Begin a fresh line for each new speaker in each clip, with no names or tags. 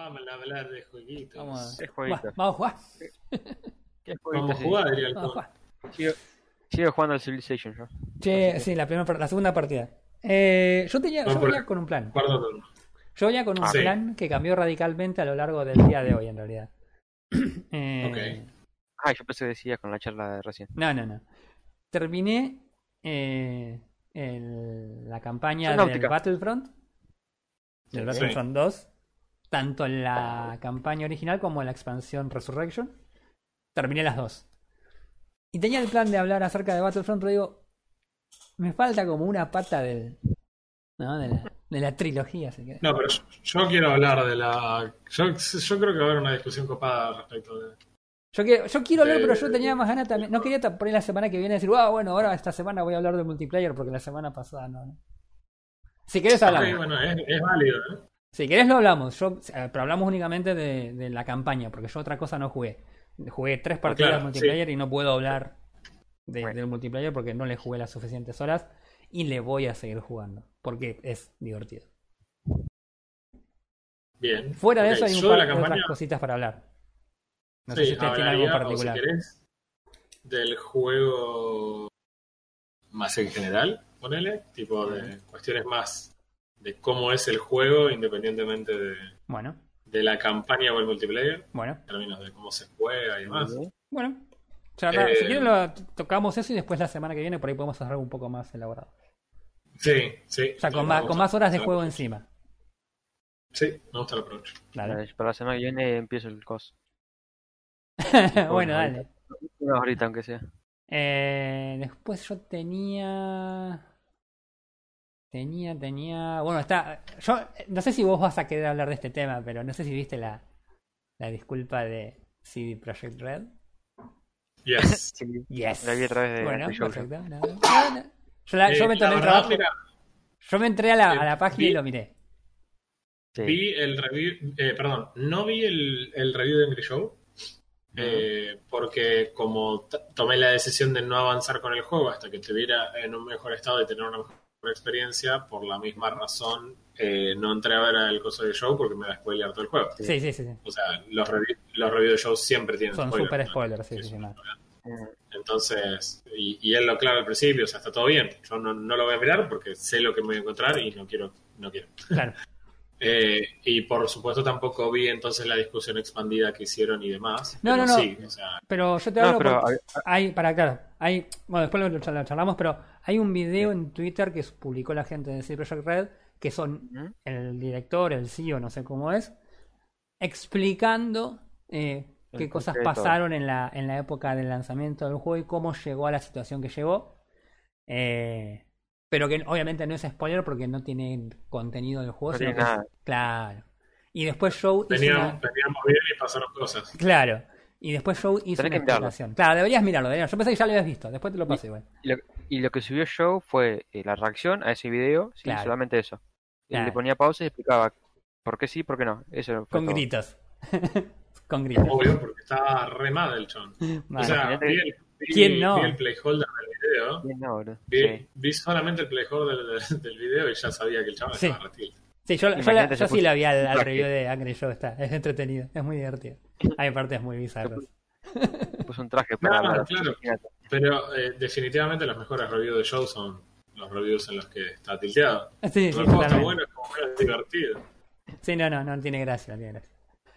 Vamos a hablar de jueguitos.
Vamos,
¿Qué
a-
jueguitos?
vamos a jugar.
¿Qué
Vamos a jugar, diría el
Vamos a jugar.
Sigo, sigo jugando al Civilization yo.
Che, sí, la, primera, la segunda partida. Eh, yo tenía,
No,
yo venía con un plan.
Turno.
Yo venía con un
Ah, sí.
plan que cambió radicalmente a lo largo del día de hoy, en realidad. Eh,
Ah, yo pensé que decía con la charla de recién.
No, no, no. Terminé eh, el- la campaña del. Battlefront. Del
Sí.
Battlefront 2. Tanto en la campaña original como en la expansión Resurrection. Terminé las dos. Y tenía el plan de hablar acerca de Battlefront, pero digo, me falta como una pata del, ¿no? de, la, de la trilogía. Si.
No, pero yo, yo quiero hablar de la. Yo, yo creo que va a haber una discusión copada respecto de.
Yo quiero, yo quiero hablar, pero yo tenía más ganas también. No quería poner la semana que viene decir, ah, bueno, ahora esta semana voy a hablar de multiplayer porque la semana pasada no. no. Si querés hablamos.
Ok, bueno, es, es válido, ¿eh?
Si querés lo hablamos, yo, eh, pero hablamos únicamente de, de la campaña, porque yo otra cosa no jugué. Jugué tres partidas
claro,
multiplayer y no puedo hablar de-
Bueno.
del multiplayer porque no le jugué las suficientes horas y le voy a seguir jugando, porque es divertido.
Bien.
Fuera de eso hay un
yo
par de
campaña-
otras cositas para hablar. No sé si ustedes tienen algo
o
particular.
si querés, del juego más en general, ponele, tipo de cuestiones más de cómo es el juego independientemente de,
Bueno,
de la campaña o el multiplayer,
bueno,
en términos de cómo se juega y demás.
bueno. Charla-
Eh,
si quieren lo tocamos eso y después la semana que viene por ahí podemos hacer algo un poco más elaborado.
Sí, sí.
O sea, con, más, con más horas de juego encima.
Sí, me gusta el approach.
Dale.
Para la semana que viene empiezo el cos.
bueno, dale.
Una horita aunque sea.
Eh, después yo tenía. Tenía, tenía. Bueno, está. Yo no sé si vos vas a querer hablar de este tema, pero no sé si viste la, la disculpa de CD Projekt Red.
Yes.
Sí,
Yes.
la vi a través de
Bueno, perfecto. no, no, no. Yo, la- yo
Eh,
me
la
tomé el
verdad,
trabajo.
mira,
Yo me entré a la,
eh,
a la página y lo miré.
Sí.
Vi el review, eh, perdón, no vi el, el review de Angry Show, eh, porque como tomé la decisión de no avanzar con el juego hasta que estuviera en un mejor estado y tener una mejor experiencia, por la misma razón eh, no entré a ver el coso de show porque me va a spoilear todo el juego.
Sí, sí, sí. sí.
O sea, los, los reviews de show siempre tienen
Son
spoilers,
super
¿no?
spoilers, sí, sí,
Sí,
sí. no.
Entonces, y, y él lo aclara al principio, o sea, está todo bien. Yo no, no lo voy a mirar porque sé lo que me voy a encontrar y no quiero, no quiero.
Claro.
Eh, y por supuesto tampoco vi entonces la discusión expandida que hicieron y demás.
No,
pero
no, no.
Sí, o sea,
Pero yo te
No,
hablo
pero
hay, para claro, hay, bueno, después lo, lo charla- charlamos, pero hay un video en Twitter que publicó la gente de CD Projekt Red, que son
¿Mm?
el director, el CEO, no sé cómo es, explicando eh,
El
qué cosas pasaron en la, en la época del lanzamiento del juego y cómo llegó a la situación que llegó. Eh, pero que obviamente no es spoiler porque no tiene contenido del juego.
No
sino es-
nada.
claro. Y después Show hizo
veníamos,
una-
veníamos bien y pasaron cosas.
Claro. Y después Show hizo
Tenés
una explicación. Claro, deberías mirarlo. deberías. Yo pensé que ya lo habías visto. Después te lo paso igual.
Y lo, y lo que subió Show fue eh, la reacción a ese video, sí,
Claro.
solamente eso. Y
Claro.
le ponía pausa y explicaba por qué sí, por qué no. Eso fue
Con
todo.
gritos. Con gritos.
Obvio, porque estaba re mal el chon.
Vale.
O sea. Vi
¿Quién no?
vi el playholder del video.
Sí, no, boludo.
Vi,
Sí.
vi solamente el playholder del, del video y ya sabía que el chaval
Sí.
estaba retil.
Sí, yo, yo, la- yo sí la vi al, review de Angry Show. Está, es entretenido. Es muy divertido. Hay partes muy bizarras.
Puso un traje para la-
claro. Pero eh, definitivamente los mejores reviews de show son los reviews en los que está tilteado.
Sí, sí,
el juego está bueno, es como divertido.
Sí, no, no, no tiene gracia, no tiene gracia.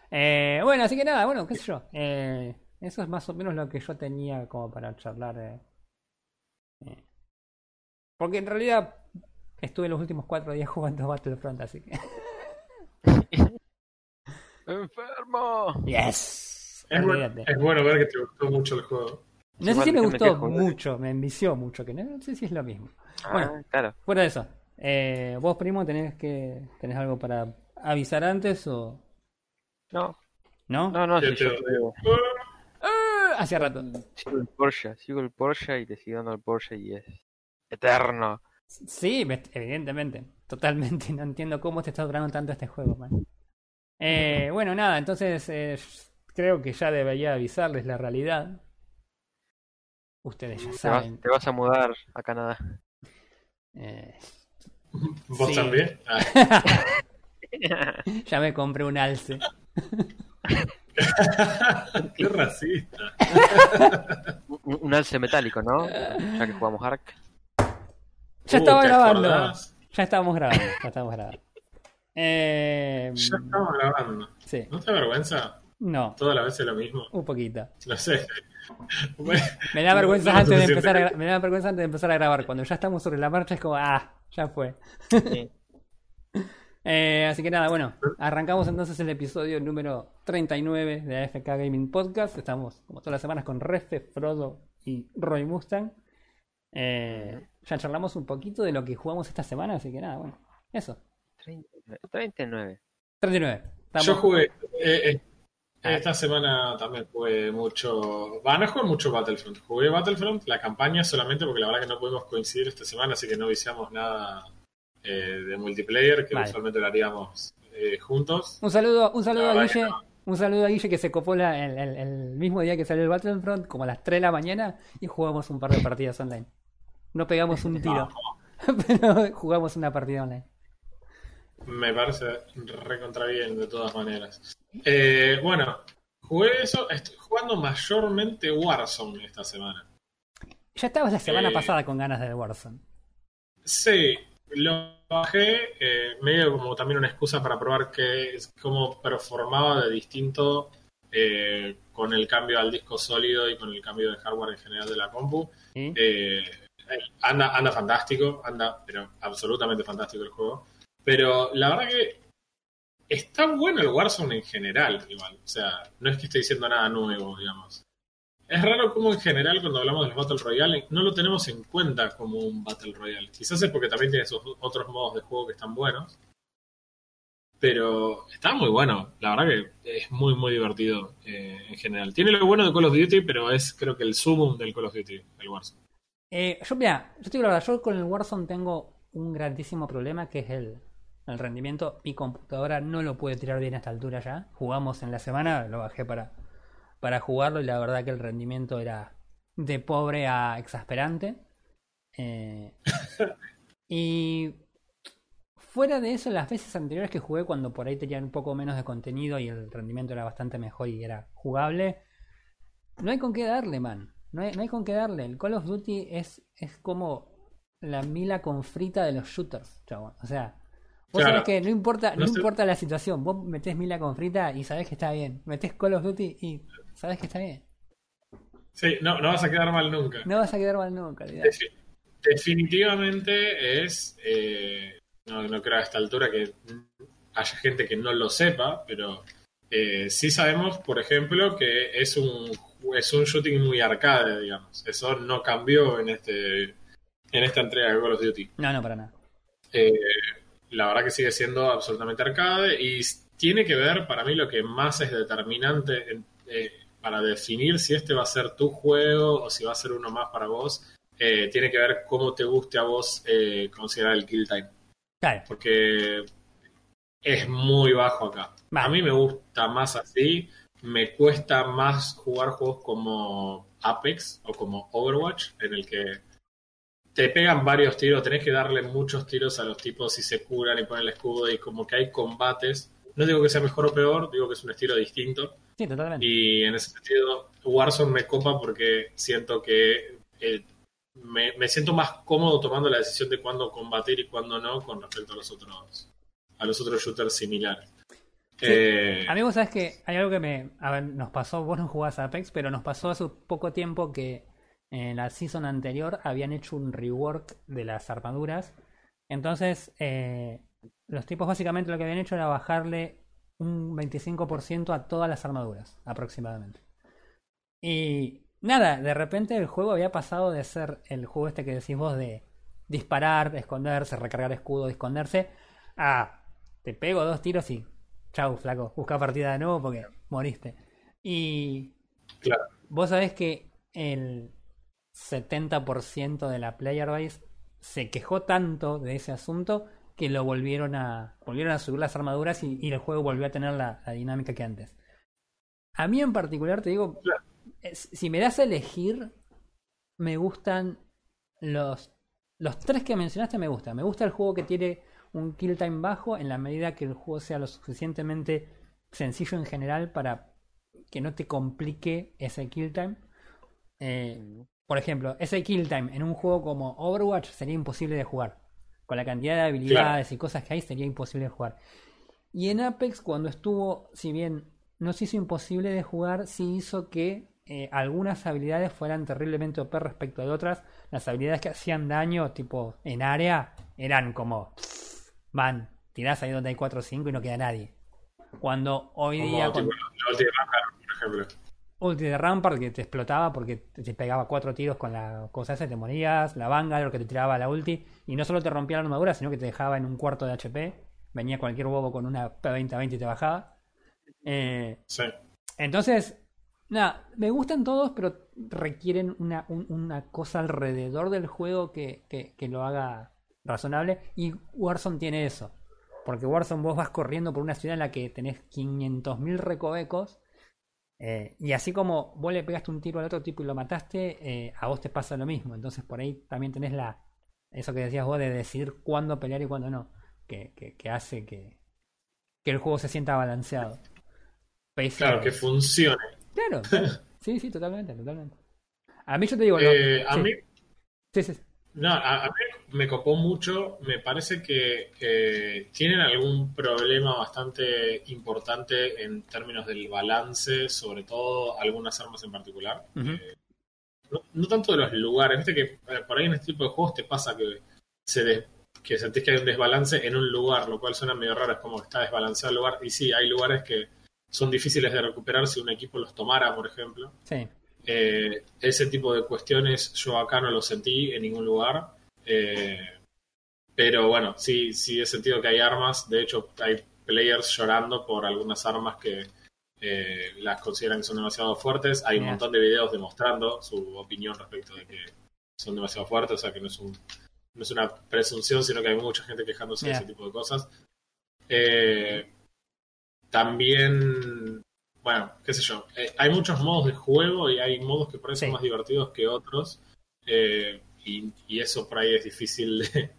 Eh, bueno, así que nada, bueno, qué sé yo. Eh, eso es más o menos lo que yo tenía como para charlar. eh. Eh. Porque en realidad estuve los últimos cuatro días jugando Battlefront, así que.
¡Enfermo!
¡Yes!
Es bueno, es bueno ver que te gustó mucho el juego.
No sé si me gustó mucho, me envició mucho, que no, no sé si es lo mismo. Bueno.
Ah, claro.
Fuera de eso, eh, vos primo tenés que tenés algo para avisar antes o
No,
no?
no, no,
Yo
si
te-
yo
Ah, Hace rato.
sigo el Porsche, sigo el Porsche y te sigo dando el Porsche y es eterno.
Sí, me- evidentemente, totalmente. No entiendo cómo te está durando tanto este juego, man. Eh, bueno, nada, entonces eh, creo que ya debería avisarles la realidad. Ustedes ya
Te vas,
saben.
te vas a mudar a Canadá.
eh,
¿Vos
Sí.
también? Ah,
Ya me compré un alce.
Qué racista.
un, un alce metálico, ¿no? Ya que jugamos Ark.
Ya estaba
¿te
grabando.
acordás?
Ya estábamos grabando. Ya estábamos grabando. Eh,
Ya estamos grabando.
sí.
¿No te da vergüenza?
No,
Todas las veces lo mismo.
un poquito.
No sé.
Me da vergüenza
No, no,
antes de empezar a, me da vergüenza antes de empezar a grabar. Cuando ya estamos sobre la marcha es como, ah, ya fue.
Sí.
Eh, así que nada, bueno, arrancamos entonces el episodio número 39 de AFK Gaming Podcast. Estamos como todas las semanas con Refe, Frodo y Roy Mustang. Eh, ya charlamos un poquito de lo que jugamos esta semana, así que nada, bueno, eso.
39. 39.
39. Estamos-
Yo jugué. eh, eh, esta semana también jugué mucho. Va, no jugué mucho Battlefront. Jugué Battlefront, la campaña solamente porque la verdad que no pudimos coincidir esta semana, así que no viciamos nada eh, de multiplayer, que
Vale.
usualmente lo haríamos eh, juntos.
Un saludo, un saludo a Guille.
no.
Un saludo a Guille que se copó la- el, el- el mismo día que salió el Battlefront, como a las 3 de la mañana, y jugamos un par de partidas online. No pegamos un tiro, pero jugamos una partida online.
Me parece recontra bien de todas maneras. Eh, bueno, jugué eso. Estoy jugando mayormente Warzone esta semana.
Ya estabas la semana
Eh.
pasada con ganas de Warzone.
Sí, lo bajé, eh, medio como también una excusa para probar que, cómo performaba de distinto eh, con el cambio al disco sólido y con el cambio de hardware en general de la compu.
¿sí?
Eh, anda, anda fantástico, anda, pero absolutamente fantástico el juego. Pero la verdad que está bueno el Warzone en general, igual. O sea, no es que esté diciendo nada nuevo, digamos. Es raro como en general cuando hablamos de los Battle Royale no lo tenemos en cuenta como un Battle Royale. Quizás es porque también tiene sus otros modos de juego que están buenos. Pero está muy bueno. La verdad que es muy, muy divertido eh, en general. Tiene lo bueno de Call of Duty, pero es creo que el sumum del Call of Duty, el Warzone.
Eh, yo, mira, yo te digo la verdad, yo con el Warzone tengo un grandísimo problema que es el, el rendimiento. Mi computadora no lo puede tirar bien a esta altura ya. Jugamos en la semana, lo bajé para, para jugarlo y la verdad que el rendimiento era de pobre a exasperante. Eh, y fuera de eso, las veces anteriores que jugué, cuando por ahí tenían un poco menos de contenido y el rendimiento era bastante mejor y era jugable, no hay con qué darle, man. No hay, no hay con qué darle. El Call of Duty es, es como la mila con frita de los shooters, chabón. O sea, vos
Claro.
sabés que no importa, no, importa la situación, vos metés mila con frita y sabés que está bien. Metés Call of Duty y sabés que está bien.
Sí, no, no vas a quedar mal nunca.
No vas a quedar mal nunca, olvidate.
Defi- definitivamente es, eh, no, no creo a esta altura que haya gente que no lo sepa, pero eh, sí sabemos, por ejemplo, que es un, es un shooting muy arcade, digamos. Eso no cambió en este en esta entrega de Call of Duty.
No, no, para nada.
Eh, la verdad que sigue siendo absolutamente arcade y tiene que ver, para mí, lo que más es determinante en- eh, para definir si este va a ser tu juego o si va a ser uno más para vos, eh, tiene que ver cómo te guste a vos eh, considerar el kill time.
Claro,
Porque es muy bajo acá.
Vale.
A mí me gusta más así, me cuesta más jugar juegos como Apex o como Overwatch, en el que te pegan varios tiros, tenés que darle muchos tiros a los tipos y se curan y ponen el escudo y como que hay combates. No digo que sea mejor o peor, digo que es un estilo distinto.
sí, totalmente.
Y en ese sentido, Warzone me copa porque siento que eh, me, me siento más cómodo tomando la decisión de cuándo combatir y cuándo no con respecto a los otros a los otros shooters similares.
Sí.
Eh,
sabés que hay algo que me... A ver, nos pasó, vos no jugás a Apex, pero nos pasó hace poco tiempo que en la season anterior habían hecho un rework de las armaduras. Entonces, eh, los tipos básicamente lo que habían hecho era bajarle un 25% a todas las armaduras, aproximadamente. Y nada, de repente el juego había pasado de ser el juego este que decís vos de disparar, esconderse, recargar escudo, esconderse, a te pego dos tiros y chau, flaco, busca partida de nuevo porque moriste. Y
Claro.
vos sabés que el 70% de la player base se quejó tanto de ese asunto que lo volvieron a volvieron a subir las armaduras y, y el juego volvió a tener la, la dinámica que antes. A mí en particular te digo, si me das a elegir, me gustan los los tres que mencionaste me gustan. Me gusta el juego que tiene un kill time bajo en la medida que el juego sea lo suficientemente sencillo en general para que no te complique ese kill time. Eh, por ejemplo, ese kill time en un juego como Overwatch sería imposible de jugar. Con la cantidad de habilidades y cosas que hay sería imposible de jugar. Y en Apex cuando estuvo, si bien no se hizo imposible de jugar, sí hizo que eh, algunas habilidades fueran terriblemente OP respecto de otras. Las habilidades que hacían daño, tipo en área, eran como, van, tirás ahí donde hay 4 o 5 y no queda nadie. Cuando hoy
Como
día...
tipo, la por ejemplo.
Ulti de Rampart que te explotaba porque te pegaba cuatro tiros con la cosa esa te morías. La Vanguard que te tiraba la ulti. Y no solo te rompía la armadura, sino que te dejaba en un cuarto de HP. Venía cualquier bobo con una P20-20 y te bajaba. Eh,
Sí.
entonces, nada, me gustan todos, pero requieren una, un- una cosa alrededor del juego que, que- que lo haga razonable. Y Warzone tiene eso. Porque Warzone vos vas corriendo por una ciudad en la que tenés 500.000 recovecos. Eh, y así como vos le pegaste un tiro al otro tipo y lo mataste, eh, a vos te pasa lo mismo. Entonces por ahí también tenés la eso que decías vos de decidir cuándo pelear y cuándo no. Que, que, que hace que, que el juego se sienta balanceado. Pese
Claro, que funcione.
Claro, claro. Sí, sí, totalmente, totalmente. A mí yo te digo, no,
Eh, a
sí.
mí,
sí, sí.
No, a, a mí me copó mucho. Me parece que eh, tienen algún problema bastante importante en términos del balance, sobre todo algunas armas en particular. Eh, no, no tanto de los lugares, viste que eh, por ahí en este tipo de juegos te pasa que se des- que sentís que hay un desbalance en un lugar, lo cual suena medio raro, es como que está desbalanceado el lugar. Y sí, hay lugares que son difíciles de recuperar si un equipo los tomara, por ejemplo.
Sí.
Eh, ese tipo de cuestiones yo acá no lo sentí en ningún lugar. Eh, pero bueno, sí, sí he sentido que hay armas. De hecho, hay players llorando por algunas armas que eh, las consideran que son demasiado fuertes. Hay un montón de videos demostrando su opinión respecto de que son demasiado fuertes, o sea que no es, un, no es una presunción, sino que hay mucha gente quejándose de ese tipo de cosas. También bueno, qué sé yo, eh, hay muchos modos de juego y hay modos que por ahí son
Sí.
más divertidos que otros eh, y, y eso por ahí es difícil de,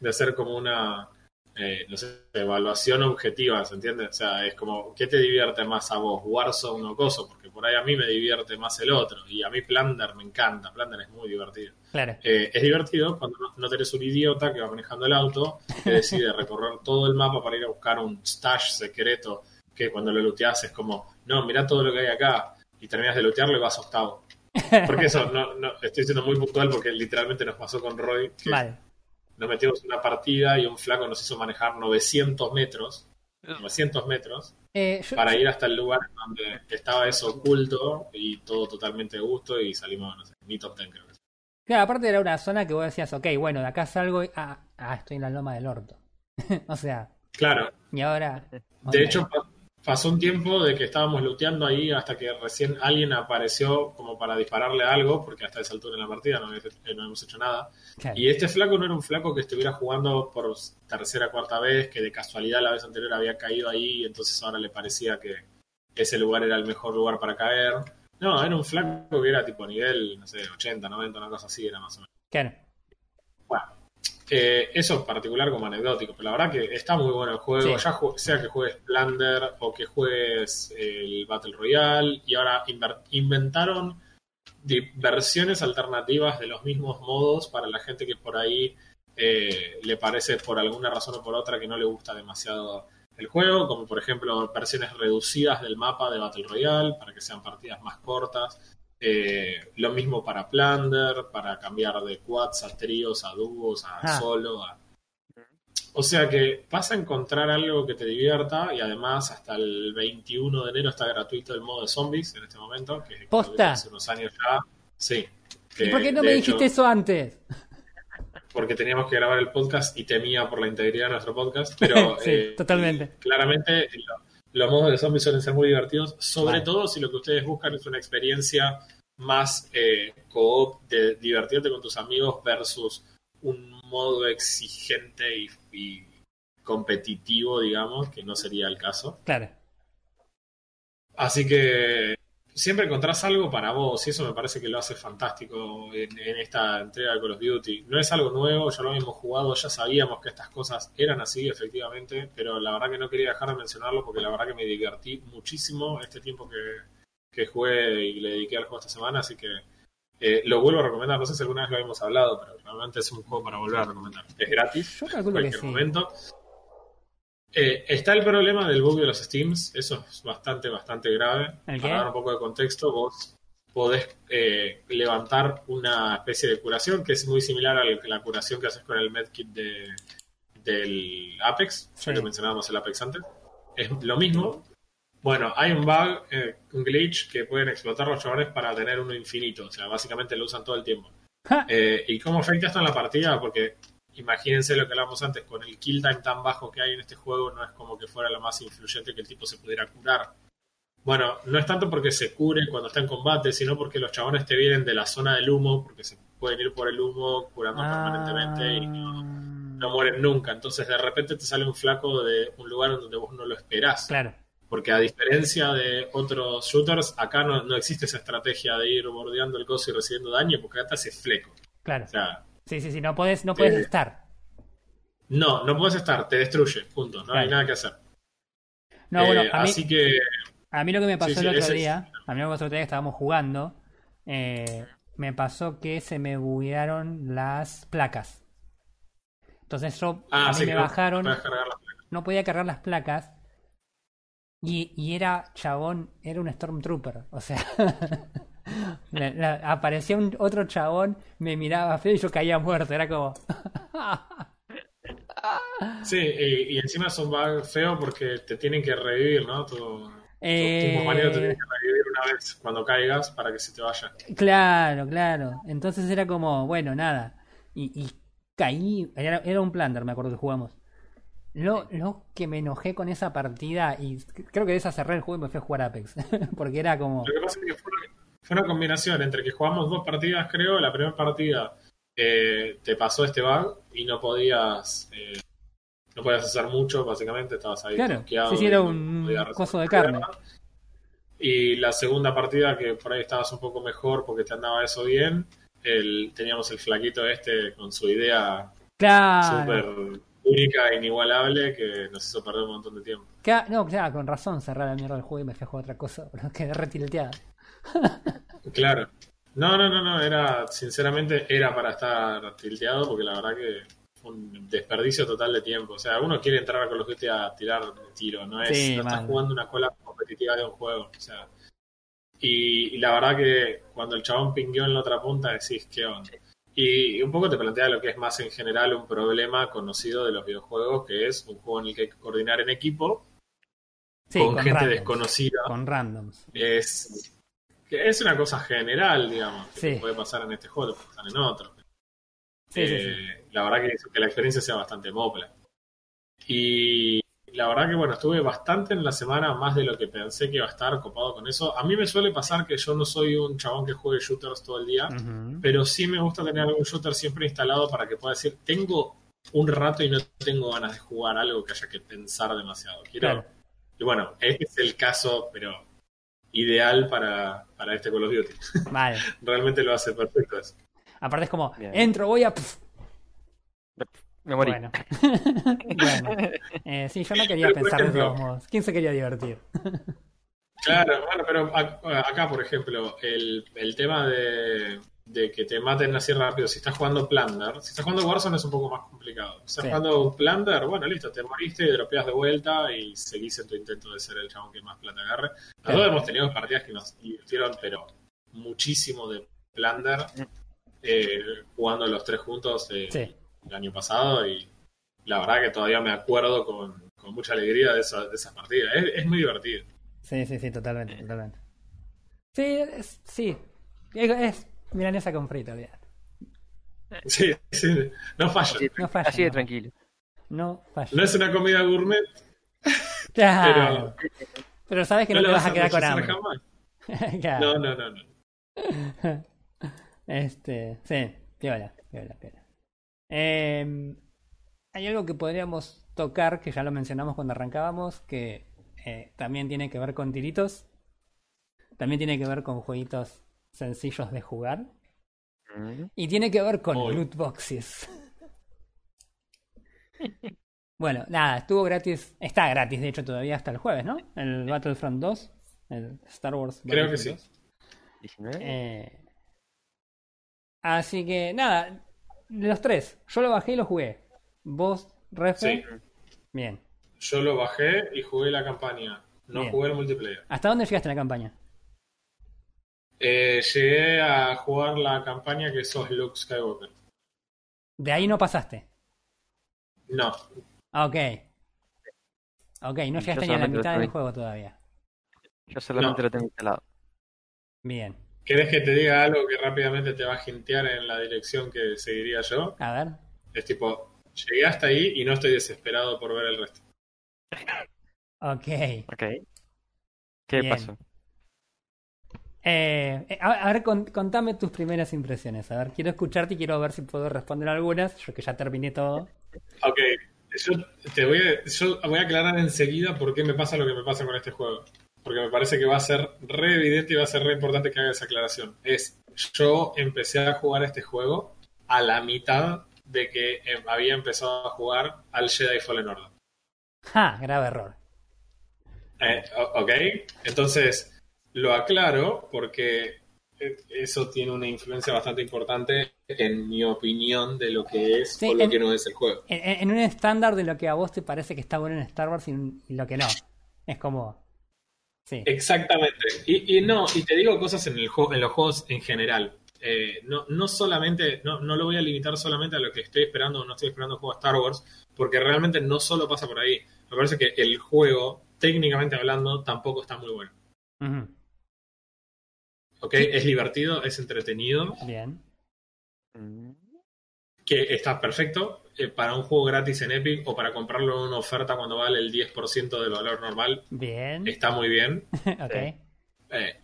de hacer como una, eh, no sé, evaluación objetiva, ¿se entiende? O sea, es como, ¿qué te divierte más a vos, Warzone o Coso? Porque por ahí a mí me divierte más el otro y a mí Plunder me encanta, Plunder es muy divertido.
Claro.
Eh, es divertido cuando no, no tenés un idiota que va manejando el auto que decide recorrer todo el mapa para ir a buscar un stash secreto que cuando lo looteas es como, no, mirá todo lo que hay acá y terminas de lootearlo y vas octavo. Porque eso, no, no, estoy siendo muy puntual porque literalmente nos pasó con Roy, que
Vale.
nos metimos en una partida y un flaco nos hizo manejar 900 metros, 900 metros,
Eh, yo-
para ir hasta el lugar donde estaba eso oculto y todo totalmente de gusto y salimos, no sé, ni top 10 creo que
Claro, aparte era una zona que vos decías, ok, bueno, de acá salgo y. Ah, ah, estoy en la loma del orto. o sea,
Claro,
y ahora.
De
ok.
hecho, pasó un tiempo de que estábamos looteando ahí hasta que recién alguien apareció como para dispararle algo, porque hasta esa altura en la partida no, había- eh, no hemos hecho nada.
Claro.
Y este flaco no era un flaco que estuviera jugando por tercera cuarta vez, que de casualidad la vez anterior había caído ahí, y entonces ahora le parecía que ese lugar era el mejor lugar para caer. No, era un flaco que era tipo nivel, no sé, 80, 90, una cosa así, era más o menos.
Claro.
Eh, eso en particular como anecdótico, pero la verdad que está muy bueno el juego,
Sí.
ya sea que juegues Plunder o que juegues el Battle Royale, y ahora inventaron versiones alternativas de los mismos modos para la gente que por ahí eh, le parece por alguna razón o por otra que no le gusta demasiado el juego, como por ejemplo versiones reducidas del mapa de Battle Royale para que sean partidas más cortas. Eh, lo mismo para Plunder, para cambiar de quads a tríos, a dúos, a
Ah.
solo. a- O sea que vas a encontrar algo que te divierta y además hasta el 21 de enero está gratuito el modo de zombies en este momento, que
¿Posta?
hace unos años ya. Sí.
¿Y por qué no me
hecho,
dijiste eso antes?
Porque teníamos que grabar el podcast y temía por la integridad de nuestro podcast, pero
Sí,
eh,
totalmente.
claramente lo- los modos de zombies suelen ser muy divertidos, sobre
Vale.
todo si lo que ustedes buscan es una experiencia más eh, co-op de divertirte con tus amigos versus un modo exigente y, y competitivo, digamos, que no sería el caso.
Claro.
Así que siempre encontrás algo para vos y eso me parece que lo hace fantástico en, en esta entrega de Call of Duty. No es algo nuevo, ya lo habíamos jugado, ya sabíamos que estas cosas eran así efectivamente, pero la verdad que no quería dejar de mencionarlo porque la verdad que me divertí muchísimo este tiempo que, que jugué y le dediqué al juego esta semana, así que eh, lo vuelvo a recomendar. No sé si alguna vez lo habíamos hablado, pero realmente es un juego para volver a recomendar. Es gratis en cualquier
sí.
momento. Eh, está el problema del bug de los Steams, eso es bastante, bastante grave. Para dar un poco de contexto, vos podés eh, levantar una especie de curación que es muy similar a la curación que haces con el medkit de, del Apex, ya que mencionábamos el Apex antes. Es lo mismo. Bueno, hay un bug, eh, un glitch que pueden explotar los chavales para tener uno infinito. O sea, básicamente lo usan todo el tiempo. ¿Y cómo afecta esto en la partida? Porque imagínense lo que hablábamos antes, con el kill time tan bajo que hay en este juego, no es como que fuera lo más influyente que el tipo se pudiera curar. Bueno, no es tanto porque se cure cuando está en combate, sino porque los chabones te vienen de la zona del humo, porque se pueden ir por el humo curando permanentemente y no, no mueren nunca. Entonces de repente te sale un flaco de un lugar donde vos no lo esperás.
Claro.
Porque a diferencia de otros shooters, acá no, no existe esa estrategia de ir bordeando el coso y recibiendo daño, porque acá te hace fleco.
Claro.
O sea,
Sí, sí, sí, no puedes, no puedes
Eh,
estar.
no, no puedes estar, te destruye, punto. No hay nada que hacer.
No, bueno,
Eh,
a mí,
Así que,
a mí lo que me pasó
sí,
el
sí,
otro
es-
día, a mí lo que me pasó el otro día que estábamos jugando, eh, me pasó que se me buguearon las placas. Entonces yo,
ah,
a mí
sí,
me
no
bajaron, no podía cargar las placas y, y era chabón, era un Stormtrooper, o sea, la- la- aparecía un otro chabón, me miraba feo y yo caía muerto, era como...
Sí, y, y encima es un bug feo porque te tienen que revivir, ¿no? Tu,
Eh,
te tienen que revivir una vez cuando caigas para que se te vaya.
Claro, claro. Entonces era como, bueno, nada. Y, y caí, era, era un planter, me acuerdo que jugamos. Lo, lo que me enojé con esa partida, y creo que de esa cerré el juego y me fui a jugar Apex. Porque era como,
Lo que pasa es que fue fue una combinación entre que jugamos dos partidas, creo. La primera partida eh, te pasó este bug y no podías eh, no podías hacer mucho, básicamente. Estabas ahí
Claro,
bloqueado
sí, era un coso de carne.
Y la segunda partida, que por ahí estabas un poco mejor porque te andaba eso bien, el, teníamos el flaquito este con su idea
claro.
súper única e inigualable que nos hizo perder un montón de tiempo.
No, claro, con razón cerré la mierda del juego y me fui a jugar otra cosa. Pero quedé retilteada.
Claro. No, no, no, no, era, sinceramente, era para estar tilteado porque la verdad que un desperdicio total de tiempo. O sea, uno quiere entrar a Call of Duty a tirar tiro, no es,
Sí,
no estás jugando una cola competitiva de un juego. O sea, y, y la verdad que cuando el chabón pingueó en la otra punta decís, ¿qué onda? Y, y un poco te plantea lo que es más en general un problema conocido de los videojuegos, que es un juego en el que hay que coordinar en equipo
Sí,
con, gente
randoms,
desconocida
Con randoms.
es que es una cosa general, digamos, que
Sí.
puede pasar en este juego, puede pasar en otro.
Sí,
Eh,
sí.
La verdad que que la experiencia sea bastante mopla. Y la verdad que, bueno, estuve bastante en la semana, más de lo que pensé que iba a estar copado con eso. A mí me suele pasar que yo no soy un chabón que juegue shooters todo el día, pero sí me gusta tener algún shooter siempre instalado para que pueda decir, tengo un rato y no tengo ganas de jugar algo que haya que pensar demasiado. Quiero...
Claro.
Y bueno, este es el caso, pero ideal para, para este Call of Duty.
Vale.
Realmente lo hace perfecto eso.
Aparte es como,
Bien.
entro, voy a...
Me morí.
Bueno. bueno. Eh, sí, yo no quería
Pero,
pensar de
ejemplo-
todos modos. ¿Quién se quería divertir?
Claro, bueno, pero acá, por ejemplo, el, el tema de, de que te maten así rápido, si estás jugando Plunder, si estás jugando Warzone es un poco más complicado. Si estás
Sí.
jugando Plunder, bueno, listo, te moriste y dropeas de vuelta y seguís en tu intento de ser el chabón que más plata agarre. Nosotros
Claro.
hemos tenido partidas que nos divirtieron, pero muchísimo de Plunder, eh, jugando los tres juntos eh,
Sí.
el año pasado y la verdad que todavía me acuerdo con, con mucha alegría de, esa- de esas partidas. Es, es muy divertido.
Sí, sí, sí, totalmente, totalmente. Sí, es, sí. Es, es milanesa con frito, olvídate.
Sí, sí, no falla.
Así,
No falla,
así de
no.
tranquilo.
No falla.
No es una comida gourmet,
Claro.
pero
Pero, sabes que no,
no
te vas a quedar con hambre.
jamás.
Claro.
No, no, no, no.
Este, sí, piola, piola, piola. Eh, hay algo que podríamos tocar, que ya lo mencionamos cuando arrancábamos, que eh, también tiene que ver con tiritos. también tiene que ver con jueguitos sencillos de jugar.
Mm.
Y tiene que ver con loot boxes. bueno, nada, estuvo gratis. Está gratis, de hecho, todavía hasta el jueves, ¿no? El Battlefront 2. El Star Wars.
Creo que sí.
2.
19.
Eh, así que, nada, los tres. Yo lo bajé y lo jugué. Vos, Refe.
Sí.
Bien.
Yo lo bajé y jugué la campaña. No
Bien.
jugué el multiplayer.
¿Hasta dónde llegaste en la campaña?
Eh, llegué a jugar la campaña que sos Luke Skywalker.
De ahí no pasaste.
No,
Ah, Ok. Ok, no llegaste ni a la mitad del juego todavía.
Yo solamente
no.
lo tengo instalado.
Bien.
¿querés que te diga algo que rápidamente te va a hintear en la dirección que seguiría yo?
A ver.
Es tipo, llegué hasta ahí y no estoy desesperado por ver el resto.
Ok.
Ok. ¿Qué
Bien.
pasó?
Eh, eh, a, a ver, con- contame tus primeras impresiones. A ver, quiero escucharte y quiero ver si puedo responder algunas. Yo que ya terminé todo.
Ok, yo te voy a, yo voy a aclarar enseguida por qué me pasa lo que me pasa con este juego. Porque me parece que va a ser re evidente y va a ser re importante que haga esa aclaración. Es, yo empecé a jugar este juego a la mitad de que eh, había empezado a jugar al Jedi Fallen Order.
¡Ja! Grave error.
Eh, ok, entonces lo aclaro porque eso tiene una influencia bastante importante en mi opinión de lo que es
Sí,
o lo
en-
que no es el juego.
En, un estándar de lo que a vos te parece que está bueno en Star Wars y, lo que no. Es como. Sí.
Exactamente. Y, y no, y te digo cosas en, el juego, en los juegos en general. Eh, no, no solamente, no, no lo voy a limitar solamente a lo que estoy esperando o no estoy esperando un juego de Star Wars, porque realmente no solo pasa por ahí. Me parece que el juego, técnicamente hablando, tampoco está muy bueno. ¿Ok? Es divertido, es entretenido,
Bien.
Mm.
que está perfecto eh, para un juego gratis en Epic o para comprarlo en una oferta cuando vale el 10% del valor normal.
Bien.
Está muy bien.
ok.
Eh,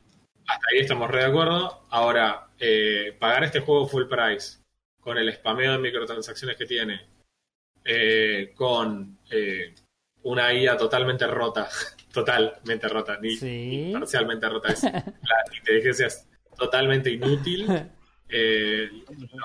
hasta ahí estamos re de acuerdo. Ahora, eh, pagar este juego full price, con el spameo de microtransacciones que tiene, eh, con eh, una IA totalmente rota, totalmente rota, ni,
Sí.
parcialmente rota, es, la inteligencia es totalmente inútil. Eh,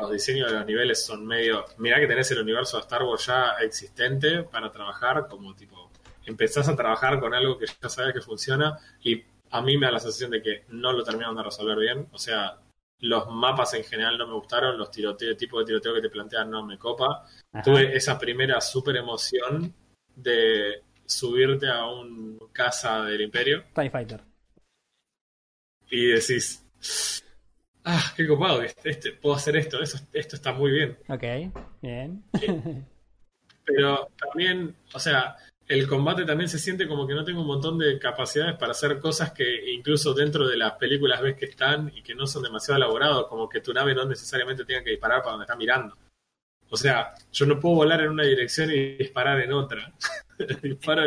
los diseños de los niveles son medio. Mirá que tenés el universo de Star Wars ya existente para trabajar, como tipo. Empezás a trabajar con algo que ya sabes que funciona y a mí me da la sensación de que no lo terminaron de resolver bien. O sea, los mapas en general no me gustaron, los tiroteos, el tipo de tiroteo que te plantean no me copa.
Ajá.
Tuve esa primera super emoción de subirte a un casa del Imperio
TIE Fighter.
y decís, ah, qué copado, este, este, puedo hacer esto, esto está muy bien.
Ok. Bien.
Pero también, o sea, el combate también se siente como que no tengo un montón de capacidades para hacer cosas que incluso dentro de las películas ves que están y que no son demasiado elaborados, como que tu nave no necesariamente tenga que disparar para donde está mirando. O sea, yo no puedo volar en una dirección y disparar en otra. Disparo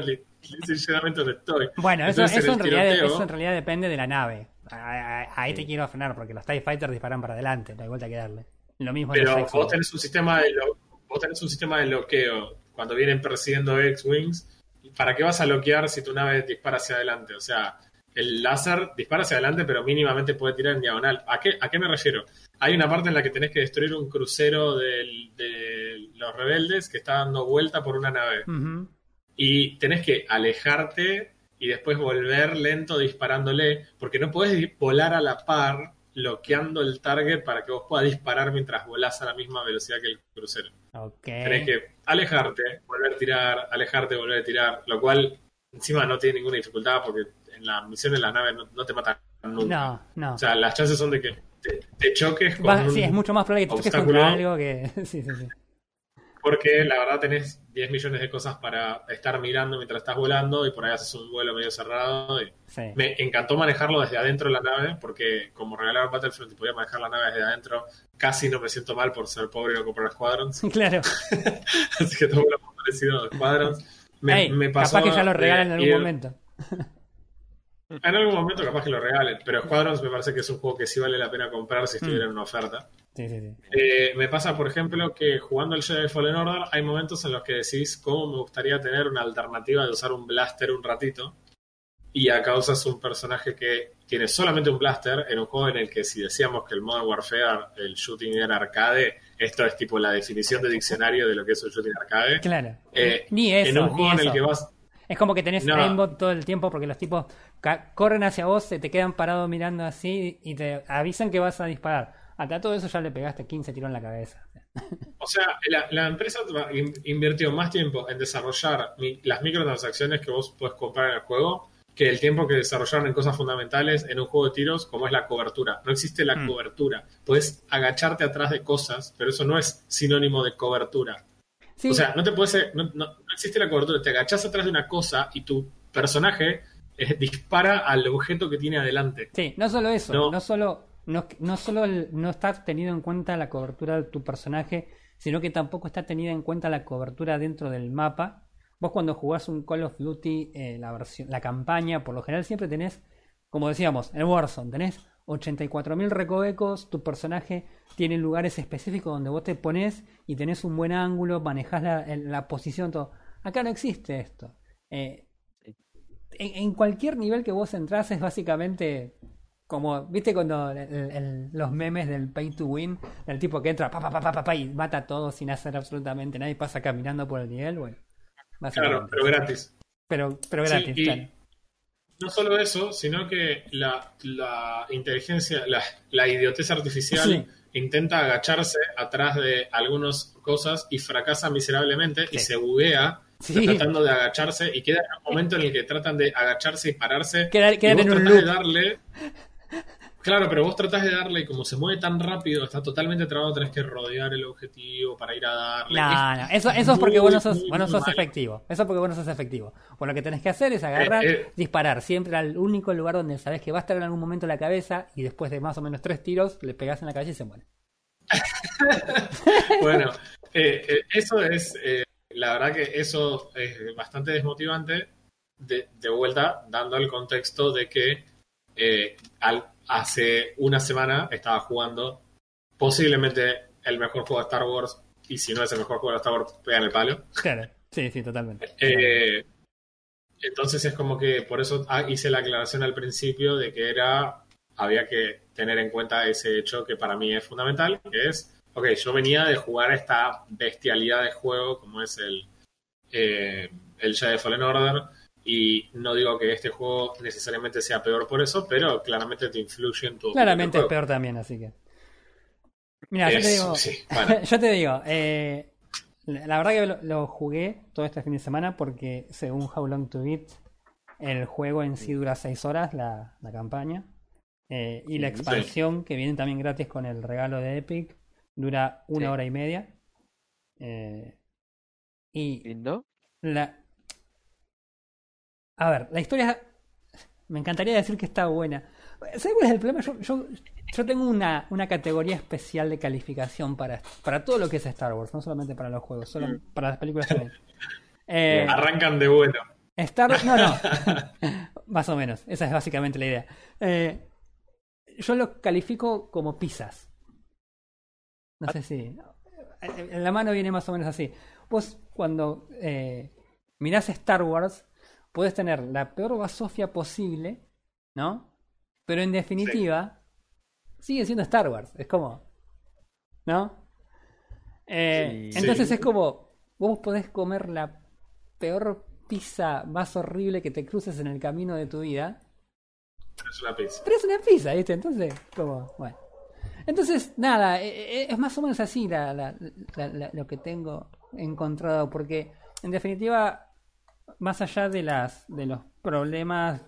sinceramente donde estoy.
Bueno, eso,
Entonces,
eso,
en
realidad,
tiroteo-
eso en realidad depende de la nave. Ahí te quiero frenar porque los TIE Fighters disparan para adelante, no hay vuelta que darle. Lo mismo
Pero
los
vos tenés un sistema de lo- vos tenés un sistema de bloqueo cuando vienen persiguiendo X-Wings. ¿Para qué vas a bloquear si tu nave dispara hacia adelante? O sea, el láser dispara hacia adelante, pero mínimamente puede tirar en diagonal. ¿A qué, a qué me refiero? Hay una parte en la que tenés que destruir un crucero del- de los rebeldes que está dando vuelta por una nave. Y tenés que alejarte y después volver lento disparándole, porque no podés volar a la par bloqueando el target para que vos puedas disparar mientras volás a la misma velocidad que el crucero. Tenés que alejarte, volver a tirar, alejarte, volver a tirar, lo cual encima no tiene ninguna dificultad porque en la misión de la nave no, no te matan nunca.
No, no.
O sea, las chances son de que te, te choques con
Va- sí, es mucho más probable que te
obstáculo.
contra algo que. sí, sí, sí.
porque la verdad tenés 10 millones de cosas para estar mirando mientras estás volando y por ahí haces un vuelo medio cerrado. y-
sí.
Me encantó manejarlo desde adentro de la nave porque como regalaron Battlefront y podía manejar la nave desde adentro, casi no me siento mal por ser pobre y no comprar Squadrons.
Claro.
Así que todo lo parecido de Squadrons. Me,
Ey,
me pasó
capaz que ya lo regalan en algún momento.
En algún momento capaz que lo regalen, pero Squadrons me parece que es un juego que sí vale la pena comprar si estuviera
Mm.
en una oferta.
Sí, sí, sí.
Eh, me pasa, por ejemplo, que jugando el Jedi Fallen Order hay momentos en los que decís cómo me gustaría tener una alternativa de usar un blaster un ratito y acá usas un personaje que tiene solamente un blaster en un juego en el que si decíamos que el Modern Warfare, el shooting era arcade, esto es tipo la definición de diccionario de lo que es un shooting arcade.
Claro.
Eh,
ni eso.
en un juego en el que vas...
Es como que tenés
No.
aimbot todo el tiempo porque los tipos corren hacia vos, se te quedan parados mirando así y te avisan que vas a disparar. Acá todo eso ya le pegaste 15 tiros en la cabeza.
O sea, la, la empresa invirtió más tiempo en desarrollar mi- las microtransacciones que vos puedes comprar en el juego que el tiempo que desarrollaron en cosas fundamentales en un juego de tiros como es la cobertura. No existe la
Mm.
cobertura. Puedes agacharte atrás de cosas, pero eso no es sinónimo de cobertura.
Sí,
O sea, no te puedes, no, no- no existe la cobertura. Te agachás atrás de una cosa y tu personaje eh, dispara al objeto que tiene adelante.
sí, no solo eso, no,
No.
solo no, no solo el- no está tenido en cuenta la cobertura de tu personaje, sino que tampoco está tenida en cuenta la cobertura dentro del mapa. Vos cuando jugás un Call of Duty, eh, la versión, la campaña, por lo general siempre tenés, como decíamos, el Warzone, tenés 84.000 recovecos, tu personaje tiene lugares específicos donde vos te pones y tenés un buen ángulo, manejás la, la posición, todo. Acá no existe esto. Eh, en, en cualquier nivel que vos entras es básicamente como, ¿viste cuando el- el- los memes del pay to win, del tipo que entra pa, pa, pa, pa, y mata a todos sin hacer absolutamente nada y pasa caminando por el nivel? Bueno,
Claro, pero gratis.
pero, pero gratis, claro.
No solo eso, sino que la, la inteligencia, la, la idiotez artificial
Sí.
intenta agacharse atrás de algunas cosas y fracasa miserablemente y se buguea
Sí.
tratando de agacharse y queda un momento en el que tratan de agacharse y pararse
Queda-
y vos
en un
tratás de
loop.
darle claro pero vos tratás de darle y como se mueve tan rápido está totalmente trabado tenés que rodear el objetivo para ir a darle
No,
Es
no, eso, eso es porque vos no sos, vos no sos efectivo. Eso es porque vos no sos efectivo. Pues lo que tenés que hacer es agarrar,
Eh, eh.
disparar siempre al único lugar donde sabés que va a estar en algún momento la cabeza y después de más o menos tres tiros le pegás en la cabeza y se muere.
Bueno, eh, eh, eso es, eh, la verdad que eso es bastante desmotivante, de, de vuelta dando el contexto de que eh, al- hace una semana estaba jugando posiblemente el mejor juego de Star Wars, y si no es el mejor juego de Star Wars, pegan el palo.
Claro, sí, sí, totalmente.
Eh, entonces es como que por eso ah, hice la aclaración al principio de que era había que tener en cuenta ese hecho que para mí es fundamental, que es, ok, yo venía de jugar esta bestialidad de juego como es el, eh, el Jedi Fallen Order, y no digo que este juego necesariamente sea peor por eso, pero claramente te influye en tu...
Claramente es peor también, así que. Mira, yo te digo.
sí, bueno.
yo te digo, eh, la verdad que lo, lo jugué todo este fin de semana porque según How Long to Beat, el juego en sí dura 6 horas, la, la campaña. Eh, y la
Sí.
expansión, que viene también gratis con el regalo de Epic, dura una
Sí.
hora y media. Eh, y
¿Lindo?
la... A ver, la historia... Me encantaría decir que está buena. ¿Sabes cuál es el problema? Yo, yo, yo tengo una, una categoría especial de calificación para, para todo lo que es Star Wars, no solamente para los juegos, solo para las películas también. Eh,
Arrancan de bueno.
Star No, no. Más o menos. Esa es básicamente la idea. Eh, yo lo califico como pizzas. No sé si. En la mano viene más o menos así. Vos, cuando eh, mirás Star Wars, puedes tener la peor basofia posible, ¿no? Pero en definitiva, sigue siendo Star Wars. Es como. ¿No? Eh,
Sí.
entonces
Sí.
es como. Vos podés comer la peor pizza más horrible que te cruces en el camino de tu vida.
Es una pizza.
Pero es una pizza, ¿viste? Entonces, como, bueno. Entonces, nada, eh, eh, es más o menos así la, la- lo que tengo encontrado, porque en definitiva, más allá de las de los problemas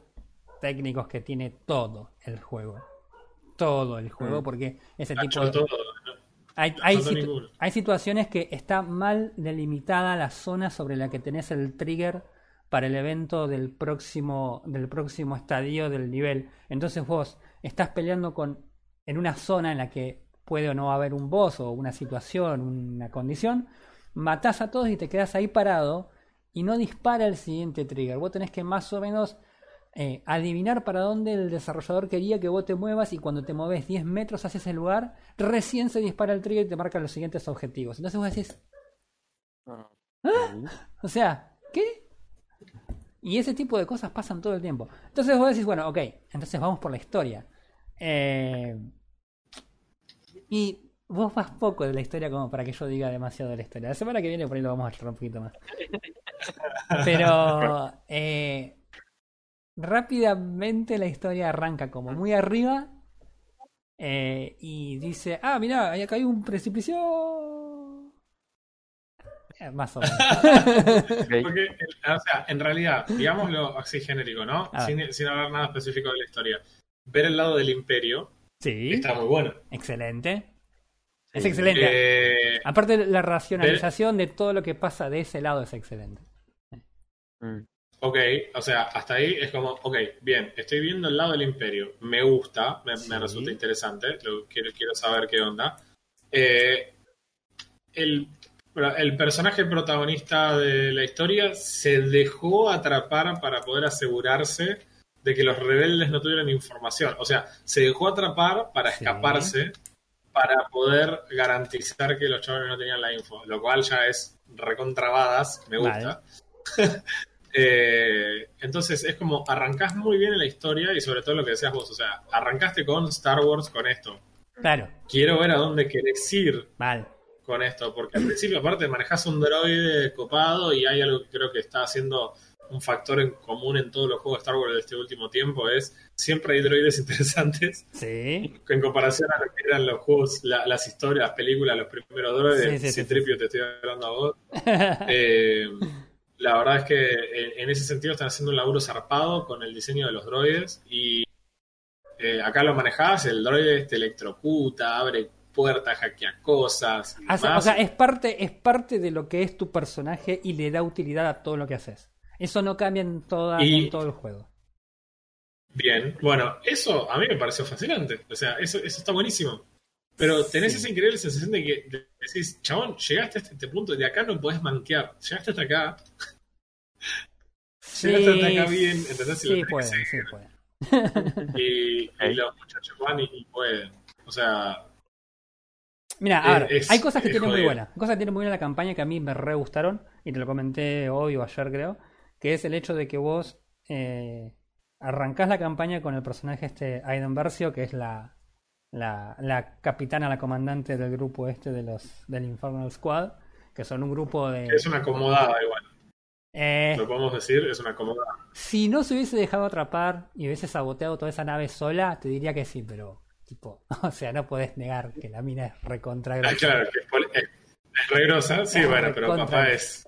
técnicos que tiene todo el juego, todo el juego,
Mm.
porque ese
Ah,
tipo de,
todo,
hay, hay, situ- hay situaciones que está mal delimitada la zona sobre la que tenés el trigger para el evento del próximo, del próximo estadio del nivel. Entonces vos estás peleando con en una zona en la que puede o no haber un boss o una situación, una condición, matás a todos y te quedas ahí parado y no dispara el siguiente trigger. Vos tenés que más o menos eh, adivinar para dónde el desarrollador quería que vos te muevas y cuando te mueves 10 metros hacia ese lugar, recién se dispara el trigger y te marca los siguientes objetivos. Entonces vos decís,
Ah.
o sea, ¿qué? Y ese tipo de cosas pasan todo el tiempo. Entonces vos decís, bueno, ok, entonces vamos por la historia. Eh, y vos vas poco de la historia como para que yo diga demasiado de la historia. La semana que viene por ahí lo vamos a charlar un poquito más. Pero eh, rápidamente la historia arranca como muy arriba eh, y dice, ah, mira, acá hay un precipicio. Eh, más o menos.
Porque, eh, o sea, en realidad, digámoslo así genérico, ¿no? Sin, sin hablar nada específico de la historia. Ver el lado del imperio
sí,
está muy bueno.
excelente. Es excelente.
Eh,
Aparte, la racionalización de todo lo que pasa de ese lado es excelente.
Mm.
ok, o sea, hasta ahí es como, ok, bien, estoy viendo el lado del imperio. Me gusta, me, resulta interesante. Lo, quiero, quiero saber qué onda. Eh, el, el personaje protagonista de la historia se dejó atrapar para poder asegurarse de que los rebeldes no tuvieran información. O sea, se dejó atrapar para
Sí.
escaparse, para poder garantizar que los chavales no tenían la info, lo cual ya es recontrabadas, me gusta. Eh, entonces es como arrancás muy bien en la historia y sobre todo lo que decías vos, o sea, arrancaste con Star Wars con esto.
Claro,
Quiero ver a dónde querés ir
vale.
con esto, porque al principio aparte manejás un droide copado y hay algo que creo que está haciendo un factor en común en todos los juegos de Star Wars de este último tiempo, es siempre hay droides interesantes
Sí.
en comparación a lo que eran los juegos, la- las historias, las películas, los primeros droides,
Sí, sí,
si Tripio te estoy hablando a vos. Eh, la verdad es que en, en ese sentido están haciendo un laburo zarpado con el diseño de los droides y eh, acá lo manejás, el droide te electrocuta, abre puertas, hackea cosas. y
o
demás.
sea, es parte, es parte de lo que es tu personaje y le da utilidad a todo lo que haces. Eso no cambia en, toda,
Y-
en todo el juego.
Bien, bueno, eso a mí me pareció fascinante. O sea, eso, eso está buenísimo. Pero tenés
Sí.
esa increíble sensación de que de- decís, chabón, llegaste hasta este punto, de acá no podés manquear. Llegaste hasta acá,
Sí,
llegaste hasta acá bien, ¿entendés? Y lo
sí
que
pueden, sí pueden.
Y, los muchachos van y, y pueden. O sea,
Mira, a ver,
es-
hay cosas que tienen muy buenas. Cosas que tienen muy buena la campaña que a mí me re gustaron, y te lo comenté hoy o ayer creo, que es el hecho de que vos eh, arrancás la campaña con el personaje este Aiden Versio, que es la, la, la capitana, la comandante del grupo este de los del Infernal Squad, que son un grupo de...
es una acomodada igual.
eh,
Lo podemos decir, es una acomodada.
si no se hubiese dejado atrapar y hubiese saboteado toda esa nave sola, te diría que sí, pero tipo, o sea, no podés negar que la mina es recontra
Ah, claro, que es, es, re grosa, sí,
Es
bueno, pero papá es.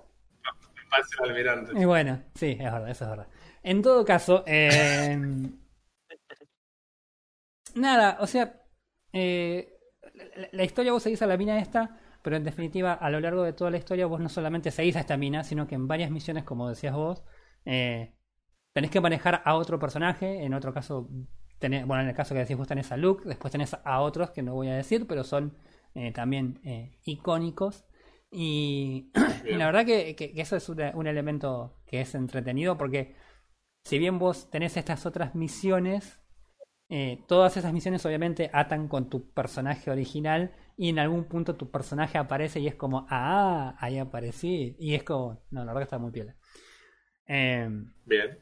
Y bueno, sí, es verdad, eso es verdad. En todo caso, eh, nada, o sea, eh, la, historia vos seguís a la mina esta, pero en definitiva, a lo largo de toda la historia, vos no solamente seguís a esta mina, sino que en varias misiones, como decías vos, eh, tenés que manejar a otro personaje, en otro caso, tenés, bueno, en el caso que decís vos tenés a Luke, después tenés a otros que no voy a decir, pero son también icónicos. Y la verdad que, que- que eso es un elemento que es entretenido porque si bien vos tenés estas otras misiones, eh, todas esas misiones obviamente atan con tu personaje original y en algún punto tu personaje aparece y es como, ah, ahí aparecí. Y es como, no, la verdad que está muy piola. Em,
Bien.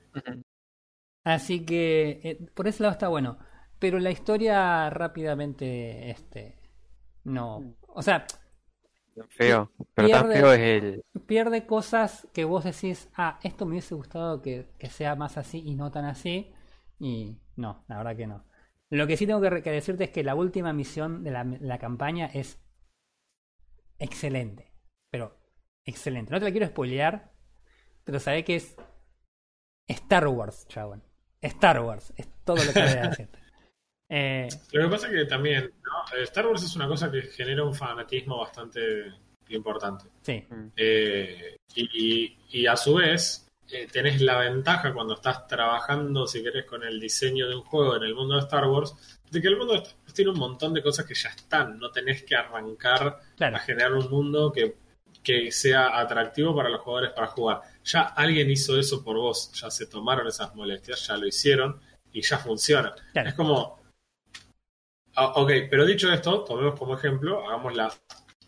Así que eh, por ese lado está bueno. Pero la historia rápidamente, este, no. O sea,
Feo. Pero tan
Pierde-
feo es el.
pierde cosas que vos decís, ah, esto me hubiese gustado que, que sea más así y no tan así. Y no, la verdad que no. Lo que sí tengo que decirte es que la última misión de la, la campaña es excelente. Pero excelente. No te la quiero spoilear, pero sabés que es Star Wars, chabón. Star Wars, es todo lo que voy a decirte. Eh,
Lo que pasa es que también, ¿no? Eh, Star Wars es una cosa que genera un fanatismo bastante importante.
sí,
Eh, y, y a su vez, eh, tenés la ventaja cuando estás trabajando, si querés, con el diseño de un juego en el mundo de Star Wars, de que el mundo de Star Wars tiene un montón de cosas que ya están. No tenés que arrancar
claro.
a generar un mundo que, que sea atractivo para los jugadores para jugar. Ya alguien hizo eso por vos, ya se tomaron esas molestias, ya lo hicieron y ya funciona.
Claro.
Es como. Ah, ok, pero dicho esto, tomemos como ejemplo, hagamos la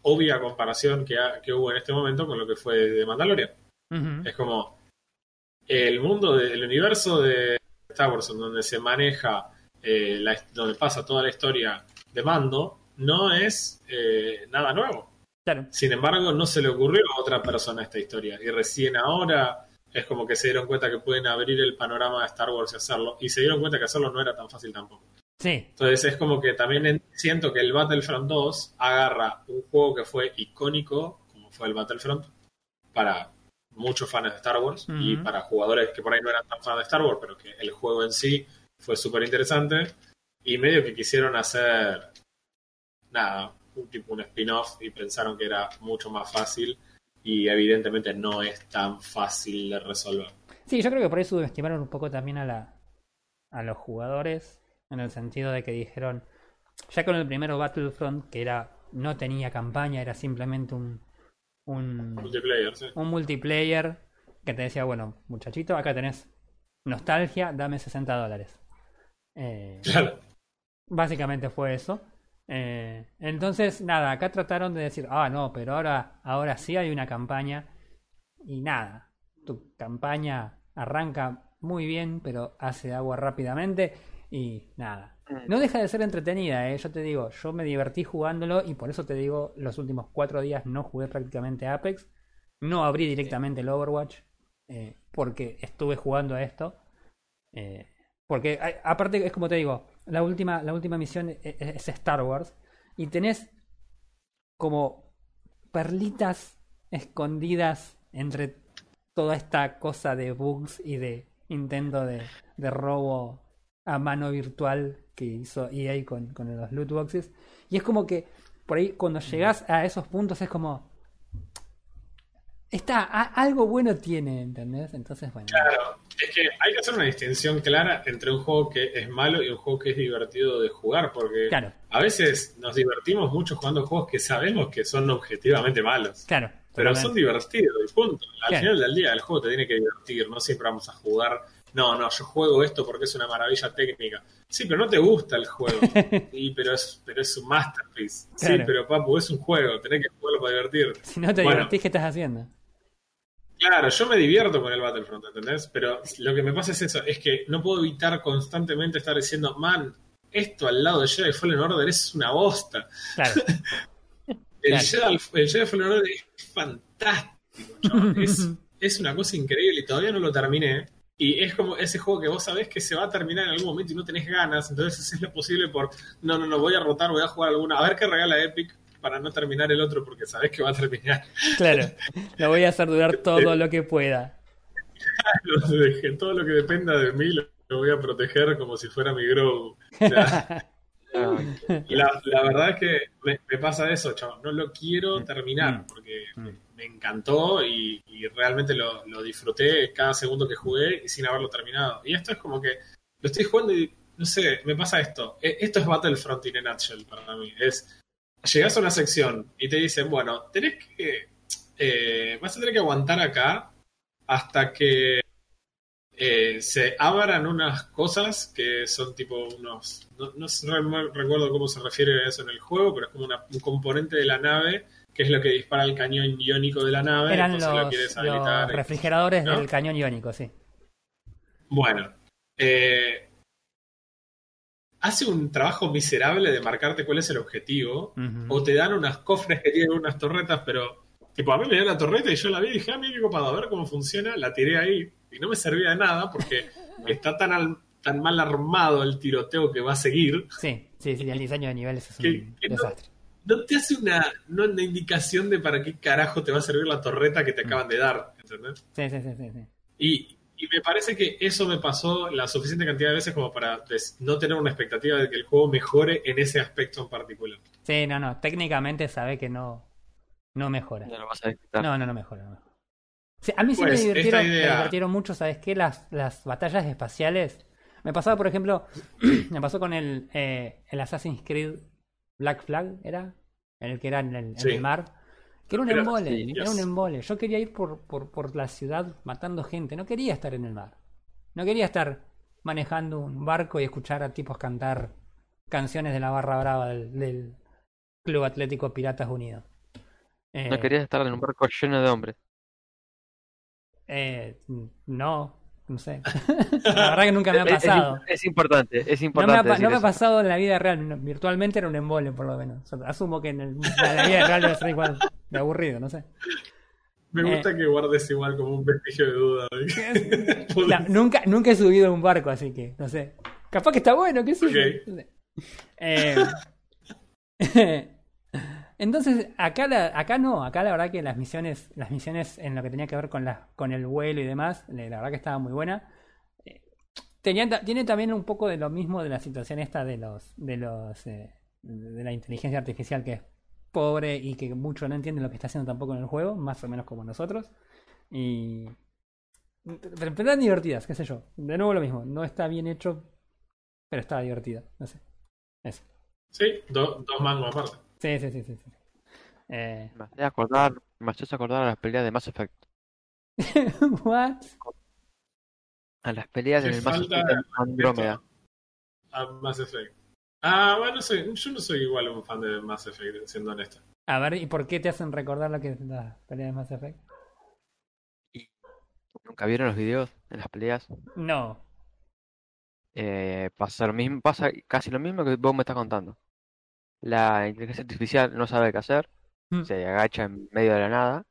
obvia comparación que, ha- que hubo en este momento con lo que fue de Mandalorian. Es como. el mundo del universo de Star Wars, en donde se maneja, eh, la- donde pasa toda la historia de mando, no es eh, nada nuevo.
Claro.
Sin embargo, no se le ocurrió a otra persona esta historia. Y recién ahora es como que se dieron cuenta que pueden abrir el panorama de Star Wars y hacerlo. Y se dieron cuenta que hacerlo no era tan fácil tampoco.
Sí,
Entonces es como que también en- siento que el Battlefront 2 agarra un juego que fue icónico, como fue el Battlefront, para muchos fans de Star Wars y para jugadores que por ahí no eran tan fans de Star Wars, pero que el juego en sí fue súper interesante. Y medio que quisieron hacer, nada, un tipo un spin-off y pensaron que era mucho más fácil y evidentemente no es tan fácil de resolver.
Sí, yo creo que por eso subestimaron un poco también a la a los jugadores en el sentido de que dijeron ya con el primero Battlefront que era no tenía campaña, era simplemente un un,
Multiplayer, sí.
un multiplayer que te decía, bueno, muchachito, acá tenés nostalgia, dame 60 dólares. Eh,
Claro.
Básicamente fue eso. Eh, entonces, nada, acá trataron de decir, ah, no, pero ahora, ahora sí hay una campaña. Y nada, tu campaña arranca muy bien, pero hace agua rápidamente. Y nada, no deja de ser entretenida, eh. yo te digo, yo me divertí jugándolo y por eso te digo, los últimos cuatro días no jugué prácticamente Apex. No abrí directamente el Overwatch eh, porque estuve jugando a esto. Eh, porque aparte es como te digo, la última, la última misión e- e- es Star Wars y tenés como perlitas escondidas entre toda esta cosa de bugs y de intento de, de robo a mano virtual que hizo EA con, con los loot boxes. Y es como que por ahí cuando llegás a esos puntos es como... Está, a- algo bueno tiene, ¿entendés? Entonces, bueno.
Claro, es que hay que hacer una distinción clara entre un juego que es malo y un juego que es divertido de jugar, porque
Claro,
a veces nos divertimos mucho jugando juegos que sabemos que son objetivamente malos,
claro.
pero
totalmente.
son divertidos y punto. Al
Claro.
final del día el juego te tiene que divertir, no siempre vamos a jugar, no, no, yo juego esto porque es una maravilla técnica. Sí, pero no te gusta el juego, sí, pero es, pero es un masterpiece. Sí,
Claro.
pero papu, es un juego, tenés que jugarlo para divertirte.
Si no te
Bueno.
divertís, ¿qué estás haciendo?
Claro, yo me divierto con el Battlefront, ¿entendés? Pero lo que me pasa es eso, es que no puedo evitar constantemente estar diciendo, man, esto al lado de Jedi Fallen Order es una bosta.
Claro.
El,
Claro.
Jedi, el Jedi Fallen Order es fantástico, es, es una cosa increíble y todavía no lo terminé. Y es como ese juego que vos sabés que se va a terminar en algún momento y no tenés ganas, entonces haces lo posible por, no, no, no, voy a rotar, voy a jugar alguna, a ver qué regala Epic para no terminar el otro porque sabés que va a terminar.
Claro. Lo voy a hacer durar todo lo que pueda.
Lo dejé, todo lo que dependa de mí lo, voy a proteger como si fuera mi Grogu. O sea,
Ah,
la, la verdad es que me, me pasa eso, chaval. No lo quiero terminar
Mm.
porque
Mm.
Me, encantó y, realmente lo, disfruté cada segundo que jugué y sin haberlo terminado. Y esto es como que lo estoy jugando y no sé, me pasa esto. E- Esto es Battlefront in a nutshell para mí. Es llegas a una sección y te dicen, bueno, tenés que eh, vas a tener que aguantar acá hasta que eh, se abran unas cosas que son tipo unos. No, no recuerdo cómo se refiere a eso en el juego, pero es como una- un componente de la nave que es lo que dispara el cañón iónico de la nave.
Eran
lo
los, refrigeradores
¿no?
del cañón iónico, sí.
Bueno, eh, hace un trabajo miserable de marcarte cuál es el objetivo. O te dan unas cofres que tienen unas torretas, pero. Tipo, a mí me dio la torreta y yo la vi y dije, ah, mira qué copado, a ver cómo funciona. La tiré ahí y no me servía de nada porque está tan, al- tan mal armado el tiroteo que va a seguir.
Sí, sí, sí, el diseño de niveles es un
Que- que
desastre.
No te hace una, no una indicación de para qué carajo te va a servir la torreta que te acaban de dar, ¿entendés?
Sí, sí, sí, sí, sí.
Y, y me parece que eso me pasó la suficiente cantidad de veces como para des- no tener una expectativa de que el juego mejore en ese aspecto en particular.
Sí, no, no, técnicamente sabe que no, no mejora.
no lo vas a disfrutar.
No, no, no mejora. no a mí sí
Pues,
me,
idea-
me divirtieron mucho, ¿sabes qué? Las, las batallas espaciales. Me pasaba, por ejemplo, me pasó con el, eh, el Assassin's Creed Black Flag, ¿era? El que era en el, en mar. Que era un
Era-
embole,
sí,
era
yes.
un embole. Yo quería ir por, por, por la ciudad matando gente, no quería estar en el mar. No quería estar manejando un barco y escuchar a tipos cantar canciones de la barra brava del, del Club Atlético Piratas Unidos. Eh,
No querías estar en un barco lleno de hombres.
Eh, no, no sé. la verdad que nunca me ha
Es- es-
pasado.
Es, importante, es
No me, ha,
importante.
no me ha pasado en la vida real, virtualmente era un embole por lo menos. O sea, asumo que en, el- en la vida real debe ser igual de aburrido, no sé.
Me
Eh.
gusta que guardes igual como un vestigio de duda. ¿eh?
No, nunca, nunca he subido a un barco, así que, no sé. Capaz que está bueno, qué sé yo.
Ok.
No sé. Eh, entonces, acá, la- acá no, acá la verdad que las misiones, las misiones en lo que tenía que ver con, la, con el vuelo y demás, la verdad que estaba muy buena. Eh, tenía tiene también un poco de lo mismo de la situación esta de los, de los, eh, de la inteligencia artificial que es pobre y que mucho no entiende lo que está haciendo tampoco en el juego, más o menos como nosotros. Y pero, eran divertidas, qué sé yo. De nuevo lo mismo, no está bien hecho, pero está divertida, no sé.
Sí, do- dos mangos aparte.
Sí, sí, sí, sí. sí. Eh,
Me hace acordar, me hace acordar a las peleas de Mass Effect.
What?
A las peleas
Qué
del Mass Effect Andrómeda.
A Mass Effect. Ah, bueno, no sé, yo no soy igual un fan de Mass Effect, siendo honesto.
A ver, ¿y por qué te hacen recordar lo que es la pelea de Mass Effect?
¿Nunca vieron los videos de las peleas?
No.
Eh, pasa lo mismo, pasa casi lo mismo que vos me estás contando. La inteligencia artificial no sabe qué hacer,
Mm.
se agacha en medio de la nada.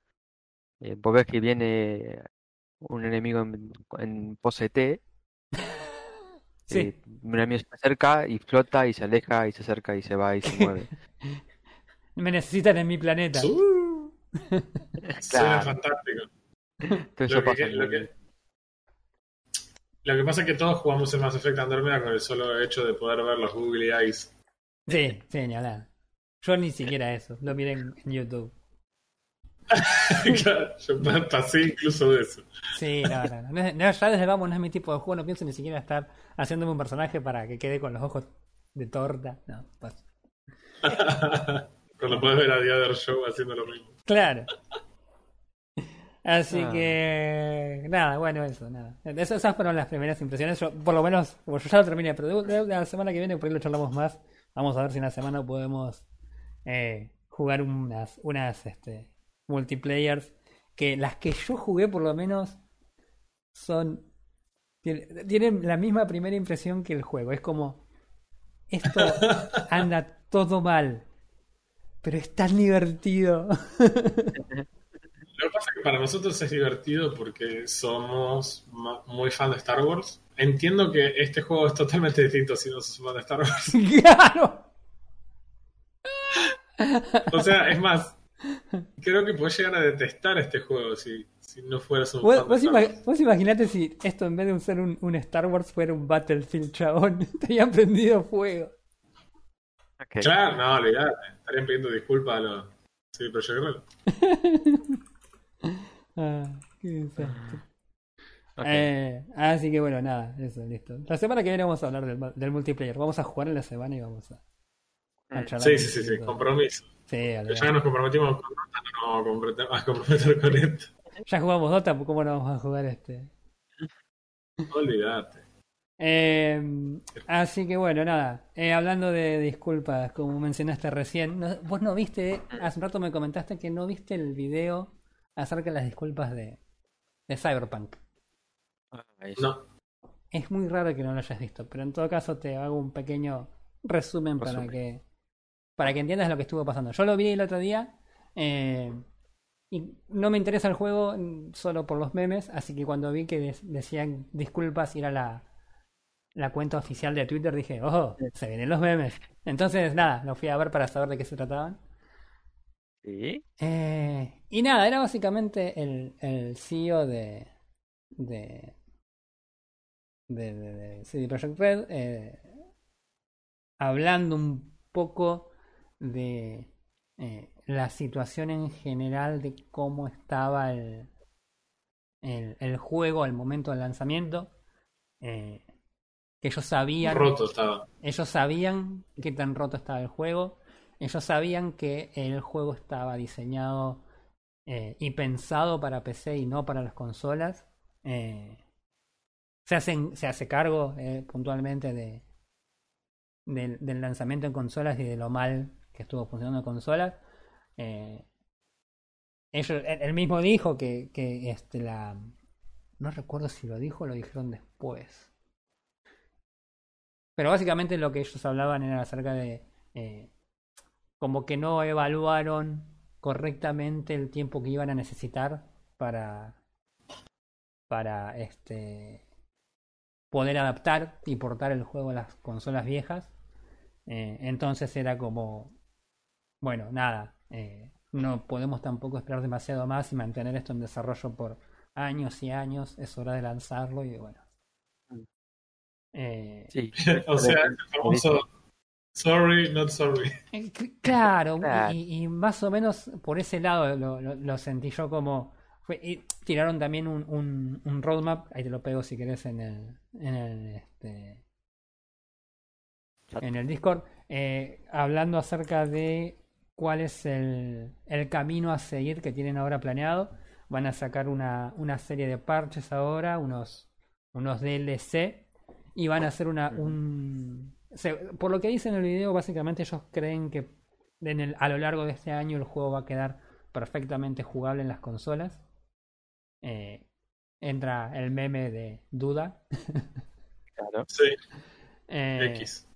eh, vos ves que viene un enemigo en, en pose T,
Sí.
eh, un enemigo se acerca y flota y se aleja y se acerca y se va y se mueve.
Me necesitan en mi planeta. Uh.
Suena fantástico. Lo que,
pasa
lo,
en-
que, lo que pasa es que todos jugamos el Mass Effect Andromeda con el solo hecho de poder ver los Googly Eyes.
Sí, sí, ni hablar. Yo ni siquiera eso, lo miré en, en YouTube.
Claro, yo pa- pasé incluso de eso.
Sí, no, no, no. no ya desde vamos no es mi tipo de juego, no pienso ni siquiera estar haciéndome un personaje para que quede con los ojos de torta. No, paso.
Cuando puedes ver a The Other Show haciendo lo mismo.
Claro. Así
Ah.
que nada, bueno, eso, nada. Esas fueron las primeras impresiones. Yo, por lo menos, como yo ya lo terminé, pero la semana que viene por ahí lo charlamos más. Vamos a ver si en la semana podemos eh, jugar unas, unas este, multiplayers. Que las que yo jugué, por lo menos, son. tiene- Tienen la misma primera impresión que el juego. Es como. Esto anda todo mal. Pero es tan divertido.
Lo que pasa es que para nosotros es divertido porque somos muy fan de Star Wars. Entiendo que este juego es totalmente distinto si no sos fan de Star Wars.
claro.
O sea, es más, creo que podés llegar a detestar este juego si, si no fueras un
Vos,
fan de
vos
Star
ima-
Wars.
vos imaginate si esto en vez de ser un, un Star Wars fuera un Battlefield chabón. Te habían prendido fuego.
Claro, no, olvidate. Estarían pidiendo disculpas a los... Sí, pero yo creo.
Ah, qué desastre. Eh, así que bueno, nada, eso, listo. La semana que viene vamos a hablar del, multiplayer. Vamos a jugar en la semana y vamos a, a
Mm.
charlar
Sí, sí, sí, sí, compromiso.
Sí.
Ya nos comprometimos con Dota, no nos vamos a comprometer, con esto.
Ya jugamos Dota, ¿cómo no vamos a jugar este?
Olvídate.
Eh, así que bueno, nada. Eh, hablando de disculpas, como mencionaste recién, no- vos no viste, hace un rato me comentaste que no viste el video acerca de las disculpas de, de Cyberpunk.
Ah.
No,
Es muy raro que no lo hayas visto, pero en todo caso te hago un pequeño resumen, para que para que entiendas lo que estuvo pasando. Yo lo vi el otro día eh, y no me interesa el juego solo por los memes, así que cuando vi que des- decían disculpas y era la, la cuenta oficial de Twitter dije, oh, se vienen los memes. Entonces nada, lo fui a ver para saber de qué se trataban.
Sí.
Eh, y nada, era básicamente el, el CEO de, de, de, CD Projekt Red eh, hablando un poco de eh, la situación en general de cómo estaba el, el, el juego al momento del lanzamiento. eh, que ellos sabían
roto estaba.
ellos sabían qué tan roto estaba el juego. Ellos sabían que el juego estaba diseñado eh, y pensado para PC y no para las consolas. Eh, se, se hace cargo eh, puntualmente de, del, lanzamiento en consolas y de lo mal que estuvo funcionando en consolas. Eh, ellos, él, él mismo dijo que, que este, la, No recuerdo si lo dijo o lo dijeron después. Pero básicamente lo que ellos hablaban era acerca de eh, como que no evaluaron correctamente el tiempo que iban a necesitar para para este poder adaptar y portar el juego a las consolas viejas. Eh, entonces era como, bueno, nada, eh, no podemos tampoco esperar demasiado más y mantener esto en desarrollo por años y años. Es hora de lanzarlo y bueno.
Eh, sí.
o sea, el famoso sorry, not sorry.
Eh, claro, Y, más o menos por ese lado lo, lo, sentí yo como. Y tiraron también un, un, un, roadmap, ahí te lo pego si querés en el, en el, este, en el Discord, eh, hablando acerca de cuál es el, el, camino a seguir que tienen ahora planeado. Van a sacar una, una serie de parches ahora, unos, unos DLC, y van a hacer una, un... por lo que dice en el video, básicamente ellos creen que en el, a lo largo de este año el juego va a quedar perfectamente jugable en las consolas. Eh, entra el meme de duda.
Claro. Sí.
Eh, X.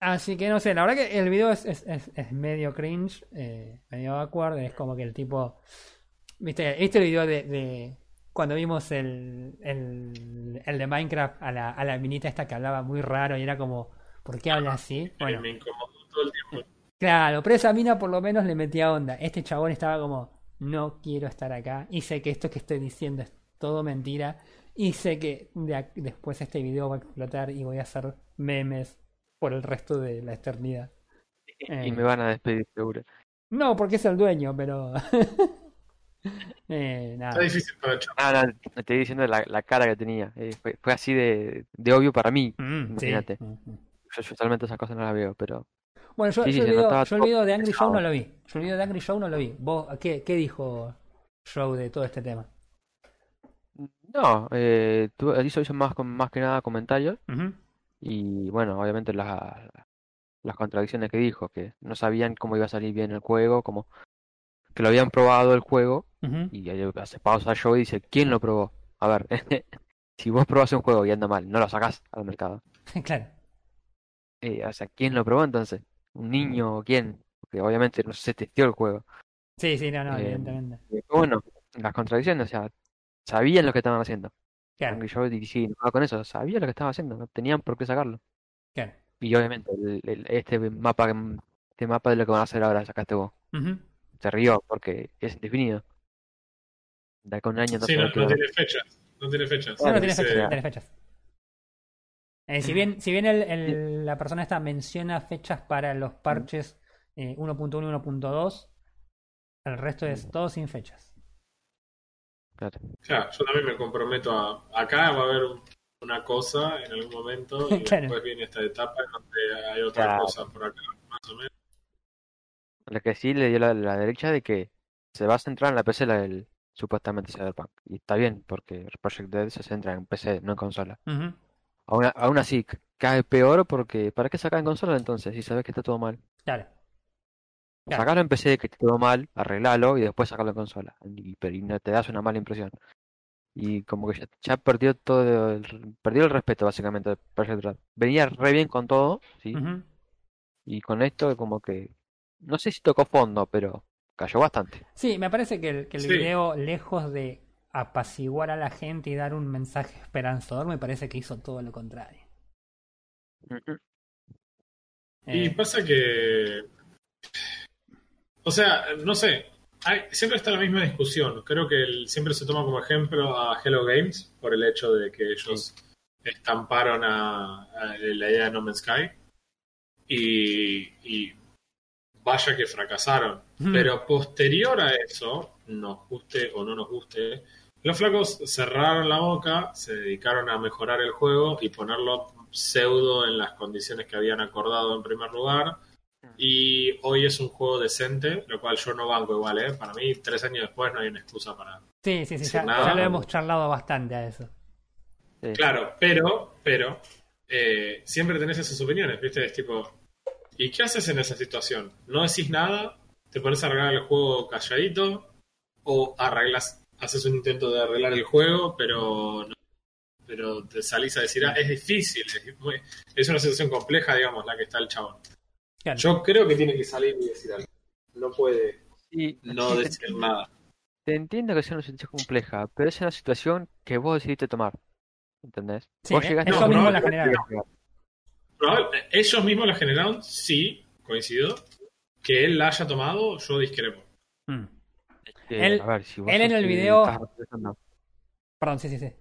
Así que no sé, la verdad que el video es, es, es, medio cringe, eh, medio awkward, es como que el tipo... ¿Viste, ¿viste el video de, de cuando vimos el, el, el, de Minecraft a la, a la minita esta que hablaba muy raro y era como, ¿por qué habla así?
Bueno, me incomodó todo el tiempo.
Claro, pero esa mina por lo menos le metía onda. Este chabón estaba como, no quiero estar acá y sé que esto que estoy diciendo es todo mentira y sé que de, después este video va a explotar y voy a hacer memes por el resto de la eternidad.
Y me van a despedir seguro.
No, porque es el dueño, pero...
eh, nada. Está difícil para
Ah, no, te estoy diciendo la, la cara que tenía. Eh, fue, fue, así de, de, obvio para mí. Mm, imagínate. Yo, yo totalmente esas cosas no las veo, pero...
Bueno, yo, yo, el, video, yo el, video, de Angry Show no lo vi. Yo el video de Angry Show no lo vi. ¿Vos qué, qué dijo Show de todo este tema?
No, eh, hizo, más, más que nada comentarios. Y bueno, obviamente las, las contradicciones que dijo, que no sabían cómo iba a salir bien el juego, como que lo habían probado el juego, y hace pausa show y dice, ¿quién lo probó? A ver, si vos probás un juego y anda mal, no lo sacás al mercado.
claro.
Eh, o sea, ¿quién lo probó entonces? ¿Un niño o quién? Porque obviamente no se testeó el juego.
Sí, sí, no, no, eh, evidentemente.
Bueno, las contradicciones, o sea, sabían lo que estaban haciendo.
Claro.
yo sí, no, con eso, sabía lo que estaba haciendo, no tenían por qué sacarlo.
Claro.
Y obviamente, este mapa este mapa de lo que van a hacer ahora, sacaste vos. Se rió porque es indefinido. De acá un año
no Sí, no, tiene fechas. No tiene fechas.
No, no tiene fechas. No tiene fechas. Eh, si bien, si bien el, el, la persona esta menciona fechas para los parches eh, 1.1 y 1.2, el resto es todo sin fechas.
Claro. yo también me comprometo a. Acá va a haber una cosa en algún momento y después viene esta etapa en donde hay otra cosa por acá, más o menos.
Lo que sí le dio la, la derecha de que se va a centrar en la PC la del supuestamente Cyberpunk. Y está bien, porque Project Dead se centra en PC, no en consola. Aún, así, cae peor porque ¿para qué sacar en consola entonces si sabes que está todo mal?
Claro.
Sacarlo en PC que quedó mal, arreglalo y después sacarlo en consola. Y, pero, no te das una mala impresión. Y como que ya, perdió todo el, perdió el respeto básicamente Venía re bien con todo, sí. Y con esto como que no sé si tocó fondo, pero cayó bastante.
Sí, me parece que el, que el video, lejos de apaciguar a la gente y dar un mensaje esperanzador, me parece que hizo todo lo contrario.
Y eh, pasa que o sea, no sé, siempre está la misma discusión. Creo que siempre se toma como ejemplo a Hello Games por el hecho de que ellos estamparon a, la idea de No Man's Sky y, vaya que fracasaron. Pero posterior a eso, nos guste o no nos guste, los flacos cerraron la boca, se dedicaron a mejorar el juego y ponerlo pseudo en las condiciones que habían acordado en primer lugar y hoy es un juego decente, lo cual yo no banco igual, ¿eh? Para mí, tres años después no hay una excusa para.
Sí, sí, sí, ya, ya, lo hemos charlado bastante a eso.
Claro, pero, pero, eh, siempre tenés esas opiniones, ¿viste? Es tipo, ¿y qué haces en esa situación? ¿No decís nada? ¿Te pones a arreglar el juego calladito? ¿O arreglas haces un intento de arreglar el juego, pero pero te salís a decir, ah, es difícil, es, una situación compleja, digamos, la que está el chabón. Yo creo que tiene que salir y decir algo. No puede no decir nada.
Te entiendo que sea una situación compleja, pero es una situación que vos decidiste tomar. ¿Entendés?
vos llegaste ellos mismos la generaron.
ellos mismos la generaron, sí, coincido. Que él la haya tomado, yo discrepo.
Él, en el video. Perdón, sí, sí, sí.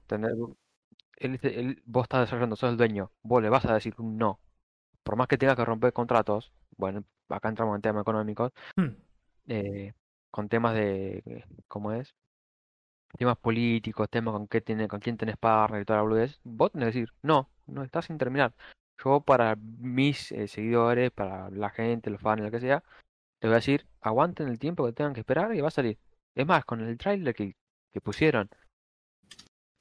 él, vos estás desarrollando, sos el dueño. Vos le vas a decir un no. Por más que tenga que romper contratos, bueno, acá entramos en temas económicos. Hmm. Eh, con temas de, ¿cómo es? Temas políticos, temas con qué tiene, con quién tenés partner y toda la boludez, vos tenés que decir, no, no estás sin terminar. Yo para mis eh, seguidores, para la gente, los fans, lo que sea, te voy a decir, aguanten el tiempo que tengan que esperar y va a salir. Es más, con el trailer que, que pusieron,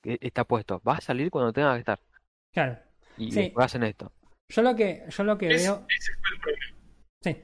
que está puesto, va a salir cuando tenga que estar.
Claro.
Y sí. hacen esto.
Yo lo que, yo lo que veo. Sí.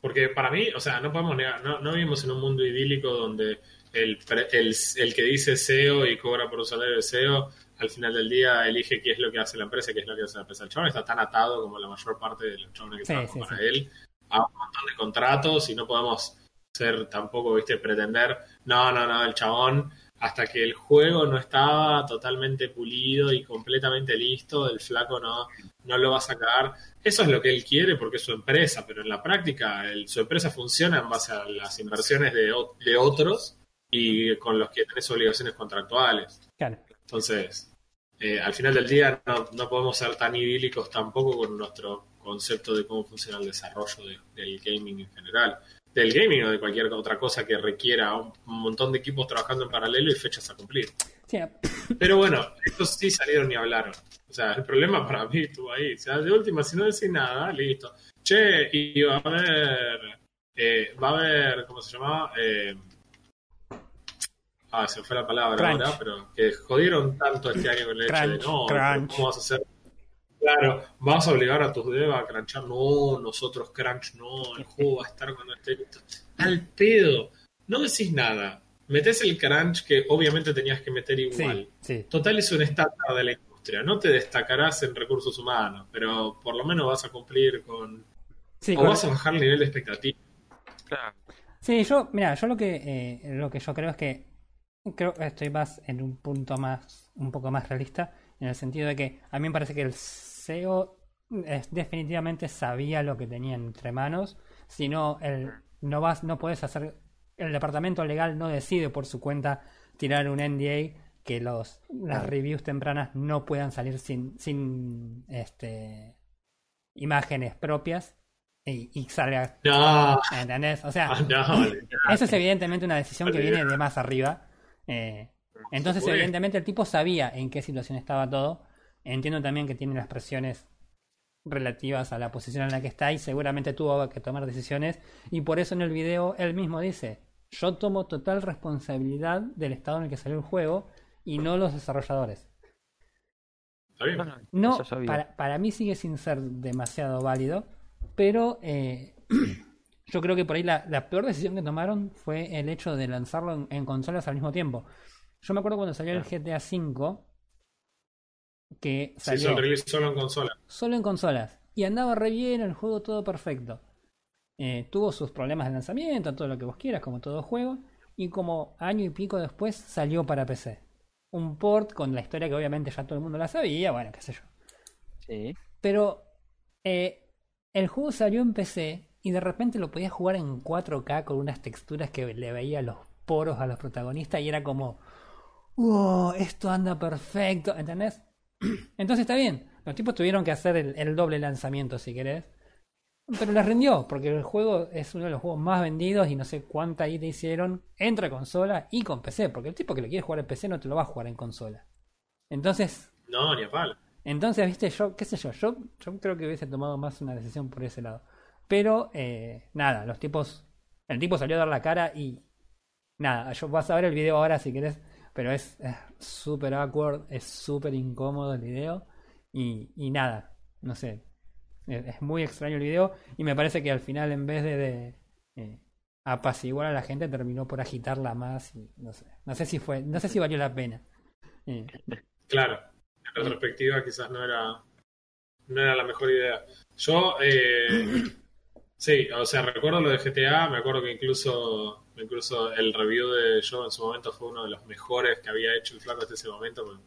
Porque para mí, o sea, no podemos negar, no, no vivimos en un mundo idílico donde el, el, el, que dice SEO y cobra por un salario de SEO, al final del día elige qué es lo que hace la empresa y qué es lo que hace la empresa. El chabón está tan atado como la mayor parte de los chabones que trabajan para él a un montón de contratos y no podemos ser tampoco, viste, pretender, no, no, no, el chabón hasta que el juego no estaba totalmente pulido y completamente listo, el flaco no, no lo va a sacar. Eso es lo que él quiere porque es su empresa, pero en la práctica su empresa funciona en base a las inversiones de, de otros y con los que tenés obligaciones contractuales. Entonces, eh, al final del día no, no, podemos ser tan idílicos tampoco con nuestro concepto de cómo funciona el desarrollo del gaming en general del gaming o de cualquier otra cosa que requiera un, montón de equipos trabajando en paralelo y fechas a cumplir. Pero bueno, estos sí salieron y hablaron. O sea, el problema para mí estuvo ahí. O sea, de última, si no decís nada, listo. Che, y va a haber. Eh, va a haber. ¿Cómo se llamaba? Eh, ah, se fue la palabra ahora, pero que jodieron tanto este año con el hecho de no, ¿cómo vas a hacer Claro, vas a obligar a tus devs a crunchar. No, nosotros crunch no, el juego va a estar cuando esté listo. Al pedo, no decís nada. Metes el crunch que obviamente tenías que meter igual. Total es un estándar de la industria. No te destacarás en recursos humanos, pero por lo menos vas a cumplir con. o vas a bajar el nivel de expectativa.
Sí, yo, mira, yo lo que, eh, lo que yo creo es que creo que estoy más en un punto más, un poco más realista, en el sentido de que a mí me parece que el SEO definitivamente sabía lo que tenía entre manos. Si no, el, no vas, no puedes hacer. El departamento legal no decide por su cuenta tirar un NDA que los las reviews tempranas no puedan salir sin, sin este imágenes propias y, y salga.
No.
¿Entendés? O sea, eso es evidentemente una decisión que viene de más arriba. Eh, entonces, evidentemente, el tipo sabía en qué situación estaba todo Entiendo también que tiene las presiones relativas a la posición en la que está y seguramente tuvo que tomar decisiones y por eso en el video él mismo dice yo tomo total responsabilidad del estado en el que salió el juego y no los desarrolladores. No, para, para, mí sigue sin ser demasiado válido, pero eh, yo creo que por ahí la, peor decisión que tomaron fue el hecho de lanzarlo en, en, consolas al mismo tiempo. Yo me acuerdo cuando salió el GTA V, que salió
solo en consolas.
Solo en consolas. Y andaba re bien, el juego todo perfecto. Eh, tuvo sus problemas de lanzamiento, todo lo que vos quieras, como todo juego. Y como año y pico después salió para PC. Un port con la historia que obviamente ya todo el mundo la sabía, bueno, qué sé yo.
Sí.
Pero eh, el juego salió en PC y de repente lo podías jugar en 4K con unas texturas que le veía los poros a los protagonistas y era como, wow, esto anda perfecto, ¿entendés? Entonces está bien. Los tipos tuvieron que hacer el, doble lanzamiento, si querés. Pero les rindió, porque el juego es uno de los juegos más vendidos y no sé cuánta te hicieron entre consola y con PC. Porque el tipo que lo quiere jugar en PC no te lo va a jugar en consola. Entonces.
No, ni a palo.
Entonces, viste, yo, qué sé yo, yo, yo creo que hubiese tomado más una decisión por ese lado. Pero, eh, nada, los tipos. El tipo salió a dar la cara y. Nada, yo vas a ver el video ahora si querés pero es súper awkward, es súper incómodo el video y, y nada, no sé, es, muy extraño el video y me parece que al final en vez de, eh, apaciguar a la gente terminó por agitarla más y no sé. No sé si fue, no sé si valió la pena.
Claro, en retrospectiva quizás no era no era la mejor idea. Yo eh, sí, o sea, recuerdo lo de GTA, me acuerdo que incluso incluso el review de yo en su momento fue uno de los mejores que había hecho el flaco hasta ese momento.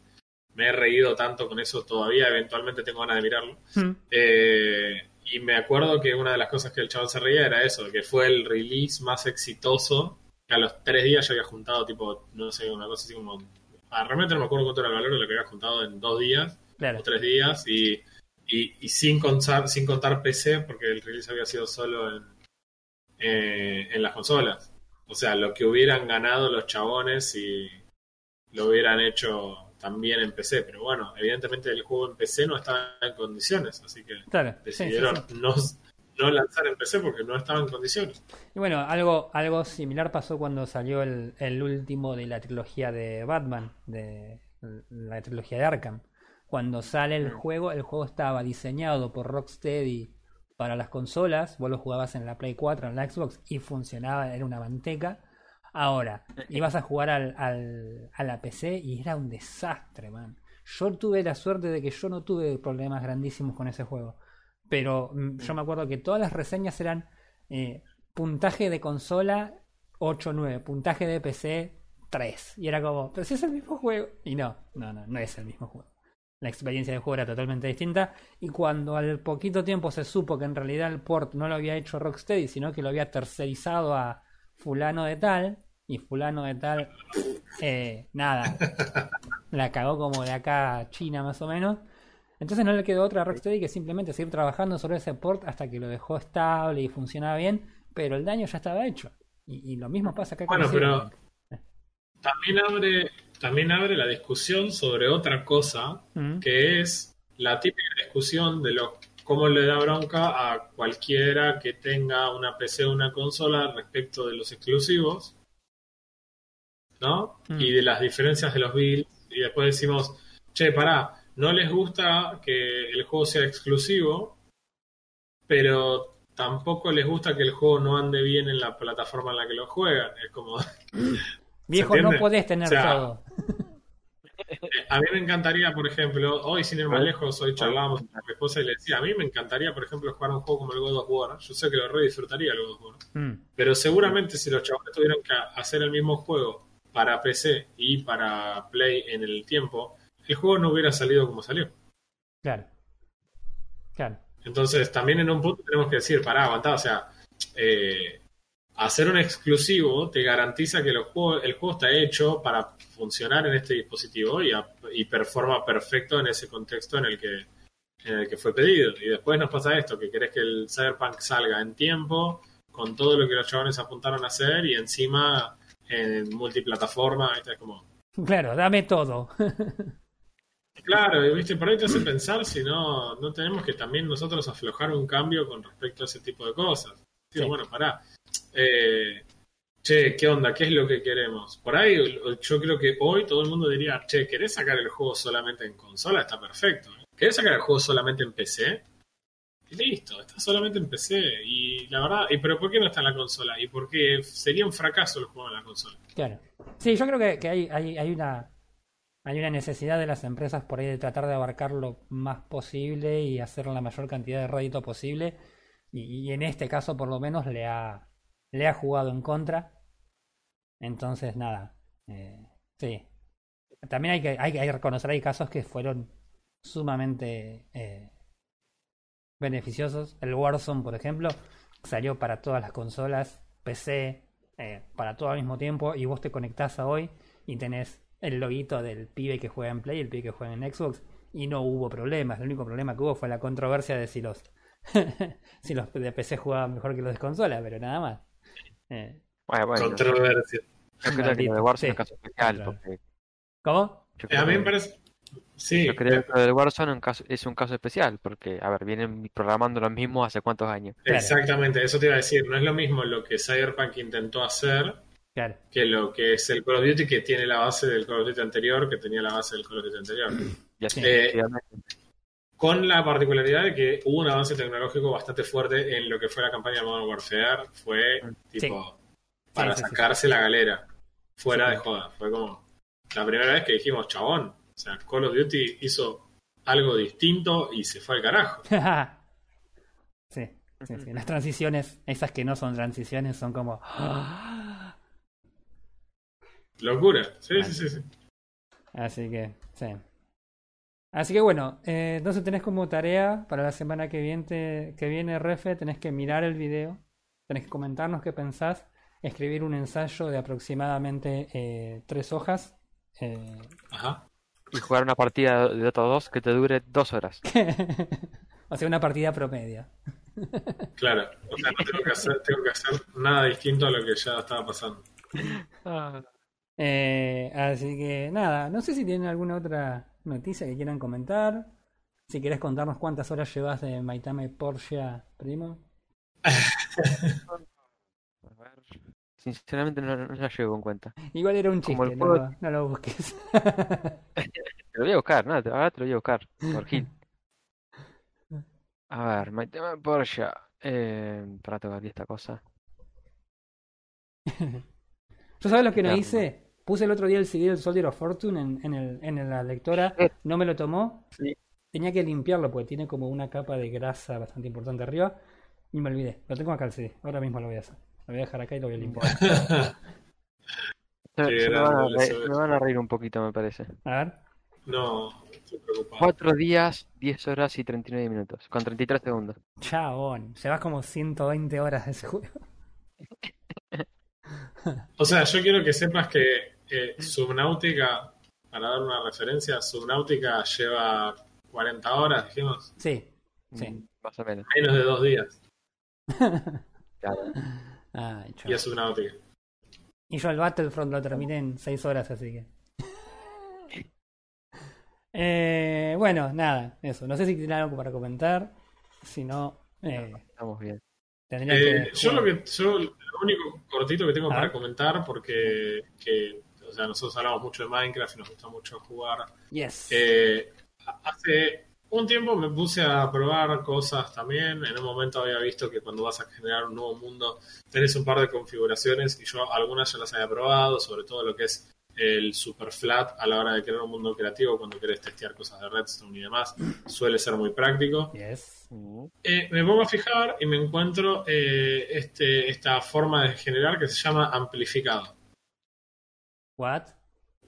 Me he reído tanto con eso todavía, eventualmente tengo ganas de mirarlo. Hmm. Eh, y me acuerdo que una de las cosas que el chaval se reía era eso, que fue el release más exitoso, que a los tres días yo había juntado tipo, no sé, una cosa así como... Ah, realmente no me acuerdo cuánto era el valor de lo que había juntado en dos días o tres días y, y, sin, contar, sin contar PC porque el release había sido solo en, eh, en las consolas. O sea, lo que hubieran ganado los chabones si lo hubieran hecho también en PC, pero bueno, evidentemente el juego en PC no estaba en condiciones, así que decidieron No, no, lanzar en PC porque no estaba en condiciones.
Y bueno, algo, algo similar pasó cuando salió el, el último de la trilogía de Batman, de la trilogía de Arkham. Cuando sale el mm. juego, el juego estaba diseñado por Rocksteady para las consolas, vos lo jugabas en la Play 4, en la Xbox y funcionaba, era una manteca Ahora, ibas a jugar al, al, a la PC y era un desastre, man. Yo tuve la suerte de que yo no tuve problemas grandísimos con ese juego. Pero mm, yo me acuerdo que todas las reseñas eran eh, puntaje de consola 8-9, puntaje de PC 3. Y era como, pero si es el mismo juego. Y no, no, no, no es el mismo juego. La experiencia de juego era totalmente distinta. Y cuando al poquito tiempo se supo que en realidad el port no lo había hecho Rocksteady, sino que lo había tercerizado a, fulano de tal y fulano de tal, eh, nada, la cagó como de acá a China más o menos. Entonces no le quedó otra a Rocksteady que simplemente seguir trabajando sobre ese port hasta que lo dejó estable y funcionaba bien, pero el daño ya estaba hecho. Y, lo mismo pasa acá
bueno, pero también abre, también abre la discusión sobre otra cosa, mm. que es la típica discusión de los cómo le da bronca a cualquiera que tenga una PC o una consola respecto de los exclusivos, ¿no? Mm. Y de las diferencias de los builds. Y después decimos, che, pará, no les gusta que el juego sea exclusivo, pero tampoco les gusta que el juego no ande bien en la plataforma en la que lo juegan. Es como.
Viejo, no podés tener todo.
A mí me encantaría, por ejemplo, hoy sin ir más lejos, hoy charlábamos con mi esposa y le decía, a mí me encantaría, por ejemplo, jugar un juego como el God of War. Yo sé que lo re disfrutaría el God of War. Mm. Pero seguramente si los chavales tuvieran que hacer el mismo juego para PC y para Play en el tiempo, el juego no hubiera salido como salió.
Claro. Claro.
Entonces, también en un punto tenemos que decir, pará, aguantá, o sea, eh, hacer un exclusivo te garantiza que el juego, el juego está hecho para funcionar en este dispositivo y, performa perfecto en ese contexto en el que en el que fue pedido. Y después nos pasa esto, que querés que el Cyberpunk salga en tiempo, con todo lo que los chavales apuntaron a hacer y encima en multiplataforma, es como...
Claro, dame todo.
Claro, y viste, por ahí te hace pensar si no, no tenemos que también nosotros aflojar un cambio con respecto a ese tipo de cosas. Digo, bueno, pará, eh, che, ¿qué onda? ¿Qué es lo que queremos? Por ahí yo creo que hoy todo el mundo diría, che, ¿querés sacar el juego solamente en consola? Está perfecto. ¿Querés sacar el juego solamente en PC? Listo, está solamente en PC. Y la verdad, ¿y pero por qué no está en la consola? Y porque sería un fracaso el juego en la consola.
Claro. Sí, yo creo que, hay una necesidad de las empresas por ahí de tratar de abarcar lo más posible y hacer la mayor cantidad de rédito posible. y, en este caso, por lo menos, le ha, le ha jugado en contra. Entonces, nada. Eh, sí. También hay que, hay que reconocer, hay casos que fueron sumamente eh, beneficiosos. El Warzone, por ejemplo, salió para todas las consolas, PC, eh, para todo al mismo tiempo, y vos te conectás a hoy y tenés el loguito del pibe que juega en Play el pibe que juega en Xbox, y no hubo problemas. El único problema que hubo fue la controversia de si los, si los de PC jugaban mejor que los de consola, pero nada más.
Eh, bueno, bueno, Controversia.
Yo creo que lo de Warzone es un caso especial. Porque...
¿Cómo?
Eh, a mí me parece. Sí.
Yo creo que lo de Warzone es un caso especial, porque, a ver, vienen programando lo mismo hace cuántos años.
Exactamente, eso te iba a decir. No es lo mismo lo que Cyberpunk intentó hacer que lo que es el Call of Duty, que tiene la base del Call of Duty anterior, que tenía la base del Call of Duty anterior. Ya eh, con la particularidad de que hubo un avance tecnológico bastante fuerte en lo que fue la campaña de Modern Warfare. Fue tipo para sacarse la galera. Fuera de joda. Fue como la primera vez que dijimos, chabón. O sea, Call of Duty hizo algo distinto y se fue al carajo.
sí, sí, sí. Las transiciones, esas que no son transiciones, son como.
Locura. Sí, sí, sí, sí.
Así que, sí. Así que bueno, eh, entonces tenés como tarea para la semana que viene, que viene, Refe, tenés que mirar el video, tenés que comentarnos qué pensás, escribir un ensayo de aproximadamente eh, tres hojas. Eh,
Ajá.
Y jugar una partida de Dota 2 que te dure dos horas.
o sea, una partida promedio.
claro, o sea, no tengo que, hacer, tengo que hacer nada distinto a lo que ya estaba pasando.
Ah. Así que nada, no sé si tienen alguna otra noticia que quieran comentar. Si quieres contarnos cuántas horas llevas de Maitame Porsche, primo.
Sinceramente no, la llevo en cuenta.
Igual era un chiste, no, lo busques.
te lo voy a buscar, no, ahora te lo voy a buscar, por Gil. A ver, Maitame Porsche. Eh, para tocar esta cosa.
¿Yo sabes lo que no hice? Puse el otro día el CD del Soldier of Fortune en, en, el, en la lectora, no me lo tomó. Tenía que limpiarlo porque tiene como una capa de grasa bastante importante arriba. Y me olvidé. Lo tengo acá el CD. Ahora mismo lo voy a hacer. Lo voy a dejar acá y lo voy a limpiar.
me, van a reír, un poquito, me parece.
A ver.
No, estoy preocupado.
Cuatro días, 10 horas y 39 minutos. Con 33 segundos.
Chabón. Llevas como 120 horas de ese juego.
o sea, yo quiero que sepas que eh, Subnautica, para dar una referencia, Subnautica lleva 40 horas, dijimos.
Sí, sí.
Mm, más o menos.
Menos de dos días. y es Subnautica.
Y yo el Battlefront lo terminé en 6 horas, así que. eh, bueno, nada, eso. No sé si tiene algo para comentar. Si no. Eh,
Estamos bien.
Eh, yo lo que yo lo único cortito que tengo para comentar porque que o sea, nosotros hablamos mucho de Minecraft y nos gusta mucho jugar.
Yes.
Eh, hace un tiempo me puse a probar cosas también. En un momento había visto que cuando vas a generar un nuevo mundo tenés un par de configuraciones y yo algunas ya las había probado, sobre todo lo que es el super flat a la hora de crear un mundo creativo cuando querés testear cosas de Redstone y demás. Suele ser muy práctico.
Yes.
Eh, me pongo a fijar y me encuentro eh, este, esta forma de generar que se llama amplificado.
What?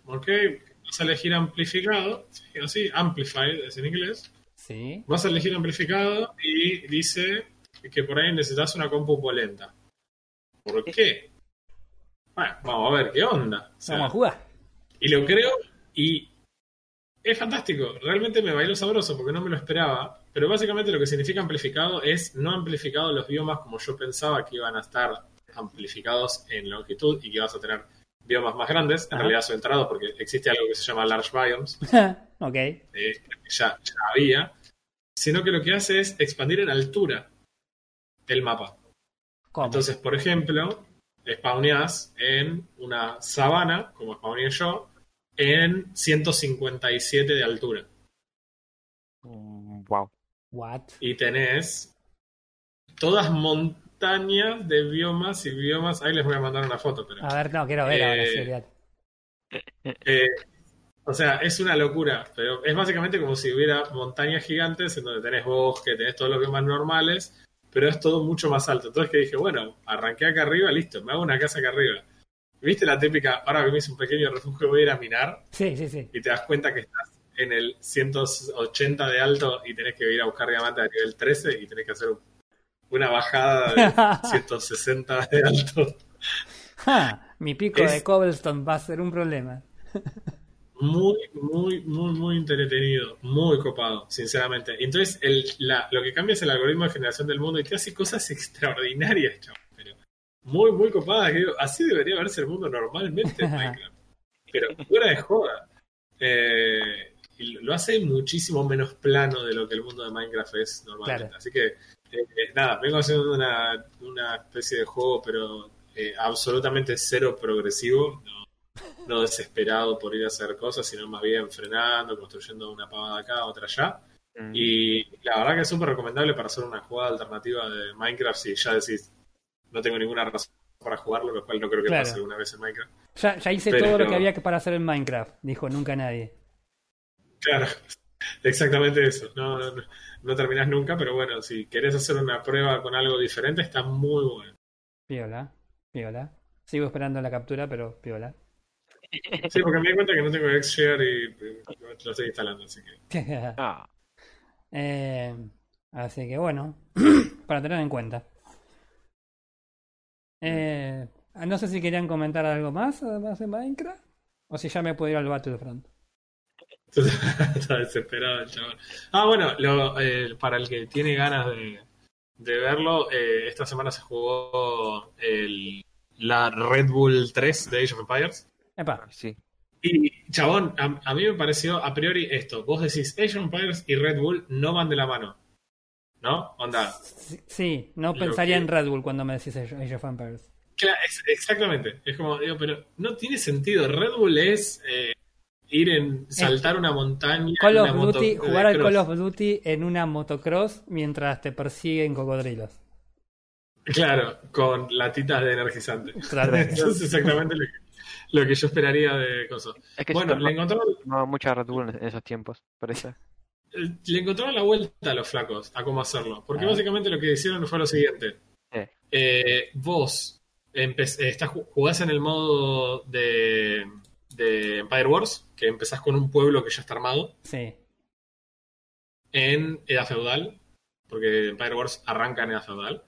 Ok, vas a elegir amplificado, sí, así, amplified es en inglés.
Sí.
Vas a elegir amplificado y dice que por ahí necesitas una compu polenta. ¿Por qué? Bueno, vamos a ver qué onda.
vamos a jugar.
Y lo creo y es fantástico. Realmente me bailó sabroso porque no me lo esperaba. Pero básicamente lo que significa amplificado es no amplificado los biomas como yo pensaba que iban a estar amplificados en longitud y que vas a tener biomas más grandes. En realidad soy entrado porque existe algo que se llama large biomes.
ok.
Eh, ya, había. Sino que lo que hace es expandir en altura el mapa. Entonces, por ejemplo, spawneás en una sabana, como spawneé yo, en 157 de altura.
wow.
Mm, What?
Y tenés todas montañas montañas de biomas y biomas. Ahí les voy a mandar una foto. Pero,
a ver, no, quiero ver ahora,
eh, eh, o sea, es una locura, pero es básicamente como si hubiera montañas gigantes en donde tenés bosque, tenés todos los biomas normales, pero es todo mucho más alto. Entonces que dije, bueno, arranqué acá arriba, listo, me hago una casa acá arriba. ¿Viste la típica, ahora que me hice un pequeño refugio, voy a ir a minar?
Sí, sí, sí.
Y te das cuenta que estás en el 180 de alto y tenés que ir a buscar diamantes a nivel 13 y tenés que hacer un una bajada de 160 de alto.
mi pico de cobblestone va a ser un problema.
muy, muy, muy, muy entretenido, muy copado, sinceramente. Entonces, el, la, lo que cambia es el algoritmo de generación del mundo y te hace cosas extraordinarias, pero muy, muy copadas. así debería verse el mundo normalmente en Minecraft, pero fuera de joda. Eh, y lo hace muchísimo menos plano de lo que el mundo de Minecraft es normalmente. Así que eh, nada, vengo haciendo una, una especie de juego, pero eh, absolutamente cero progresivo, no, desesperado por ir a hacer cosas, sino más bien frenando, construyendo una pavada acá, otra allá. Mm. Y la verdad que es súper recomendable para hacer una jugada alternativa de Minecraft si ya decís, no tengo ninguna razón para jugarlo, lo cual no creo que pase alguna vez en Minecraft.
Ya, ya hice todo lo que había para hacer en Minecraft, dijo nunca nadie.
Claro, exactamente eso. No, no, no, terminás nunca, pero bueno, si querés hacer una prueba con algo diferente, está muy bueno.
Piola, piola. Sigo esperando la captura, pero piola.
Sí, porque me di cuenta que no tengo Xshare y lo estoy instalando, así que.
Ah. eh, así que bueno, para tener en cuenta. Eh, no sé si querían comentar algo más además de Minecraft o si ya me puedo ir al Battlefront.
Está desesperado el chaval. Ah, bueno, lo, eh, para el que tiene ganas de, de verlo, eh, esta semana se jugó el, la Red Bull 3 de Age of Empires.
Epa.
Sí.
Y, chabón, a, mí me pareció a priori esto. Vos decís, Age of Empires y Red Bull no van de la mano. ¿No? Onda.
Sí, no pensaría en Red Bull cuando me decís Age of Empires.
Claro, exactamente. Es como, digo, pero no tiene sentido. Red Bull es eh, ir en saltar una montaña.
Call of Duty, jugar al Call of Duty en una motocross mientras te persiguen cocodrilos.
Claro, con latitas de energizante. Claro. Eso es exactamente lo que, yo esperaría de cosas. bueno, le encontró.
No, mucha Red Bull en esos tiempos, parece.
Eh, le encontraron la vuelta a los flacos a cómo hacerlo. Porque ah. básicamente lo que hicieron fue lo siguiente. Eh, vos estás, jugás en el modo de de Empire Wars, que empezás con un pueblo que ya está armado.
Sí.
En edad feudal, porque Empire Wars arranca en edad feudal.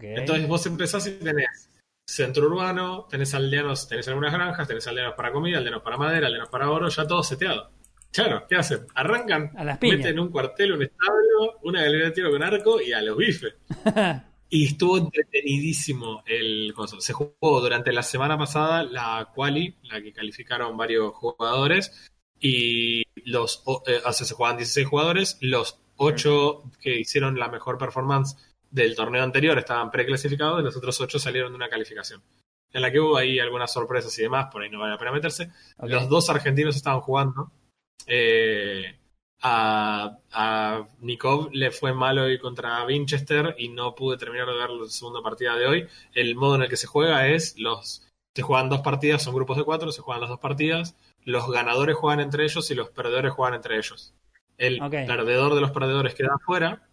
Entonces vos empezás y tenés centro urbano, tenés aldeanos, tenés algunas granjas, tenés aldeanos para comida, aldeanos para madera, aldeanos para oro, ya todo seteado. Claro, ¿qué hacen? Arrancan,
a las
meten un cuartel, un establo, una galería de tiro con arco y a los bifes. Y estuvo entretenidísimo el coso. Se jugó durante la semana pasada la quali, la que calificaron varios jugadores. Y los eh, se jugaban 16 jugadores. Los 8 que hicieron la mejor performance del torneo anterior estaban preclasificados y los otros 8 salieron de una calificación. En la que hubo ahí algunas sorpresas y demás, por ahí no vale la pena meterse. Los dos argentinos estaban jugando. Eh, a, a Nikov le fue malo hoy contra Winchester y no pude terminar de ver la segunda partida de hoy. El modo en el que se juega es los se juegan dos partidas, son grupos de cuatro, se juegan las dos partidas, los ganadores juegan entre ellos y los perdedores juegan entre ellos. El perdedor de los perdedores queda afuera,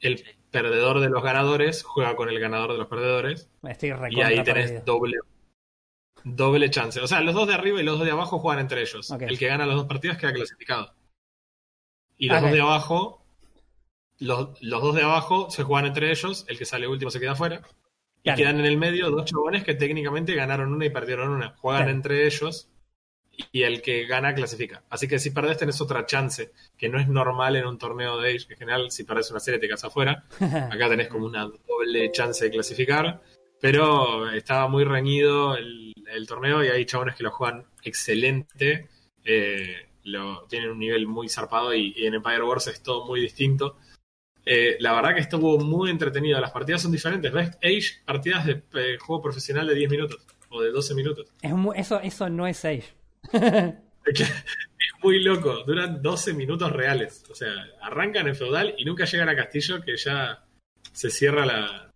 el perdedor de los ganadores juega con el ganador de los perdedores y ahí tenés doble doble chance. O sea, los dos de arriba y los dos de abajo juegan entre ellos. El que gana las dos partidas queda clasificado. Y los dos de abajo, los, dos de abajo se juegan entre ellos, el que sale último se queda afuera. Y quedan en el medio dos chabones que técnicamente ganaron una y perdieron una. Juegan entre ellos y el que gana clasifica. Así que si perdés tenés otra chance, que no es normal en un torneo de Age, que en general si perdés una serie te quedas afuera. Acá tenés como una doble chance de clasificar. Pero estaba muy reñido el, el torneo y hay chabones que lo juegan excelente. Eh, lo, tienen un nivel muy zarpado y, en Empire Wars es todo muy distinto. Eh, la verdad que estuvo muy entretenido. Las partidas son diferentes. ¿Ves? Age, partidas de eh, juego profesional de 10 minutos o de 12 minutos.
eso, eso no es Age.
es muy loco. Duran 12 minutos reales. O sea, arrancan en feudal y nunca llegan a castillo que ya se cierra la.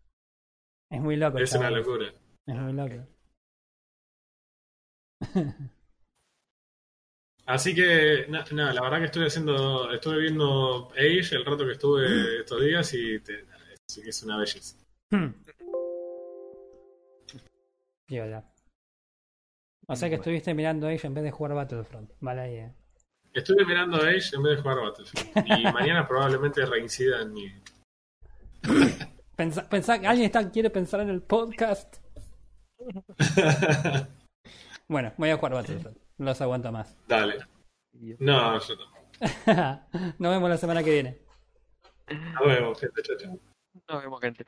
Es muy loco.
Es una locura.
Es muy loco.
Así que, nada, la verdad que estuve haciendo, estuve viendo Age el rato que estuve estos días y te, sí que es una belleza. Hmm.
O sea que estuviste mirando Age en vez de jugar Battlefront. Vale ahí, eh.
Estuve mirando Age en vez de jugar Battlefront. Y mañana probablemente reincida en mi.
Pensá, pensá, alguien está, quiere pensar en el podcast. bueno, voy a jugar Battlefront. No los aguanto más.
Dale. No, yo
no. Nos vemos la semana que viene.
Nos vemos, gente. Chao,
Nos vemos, gente.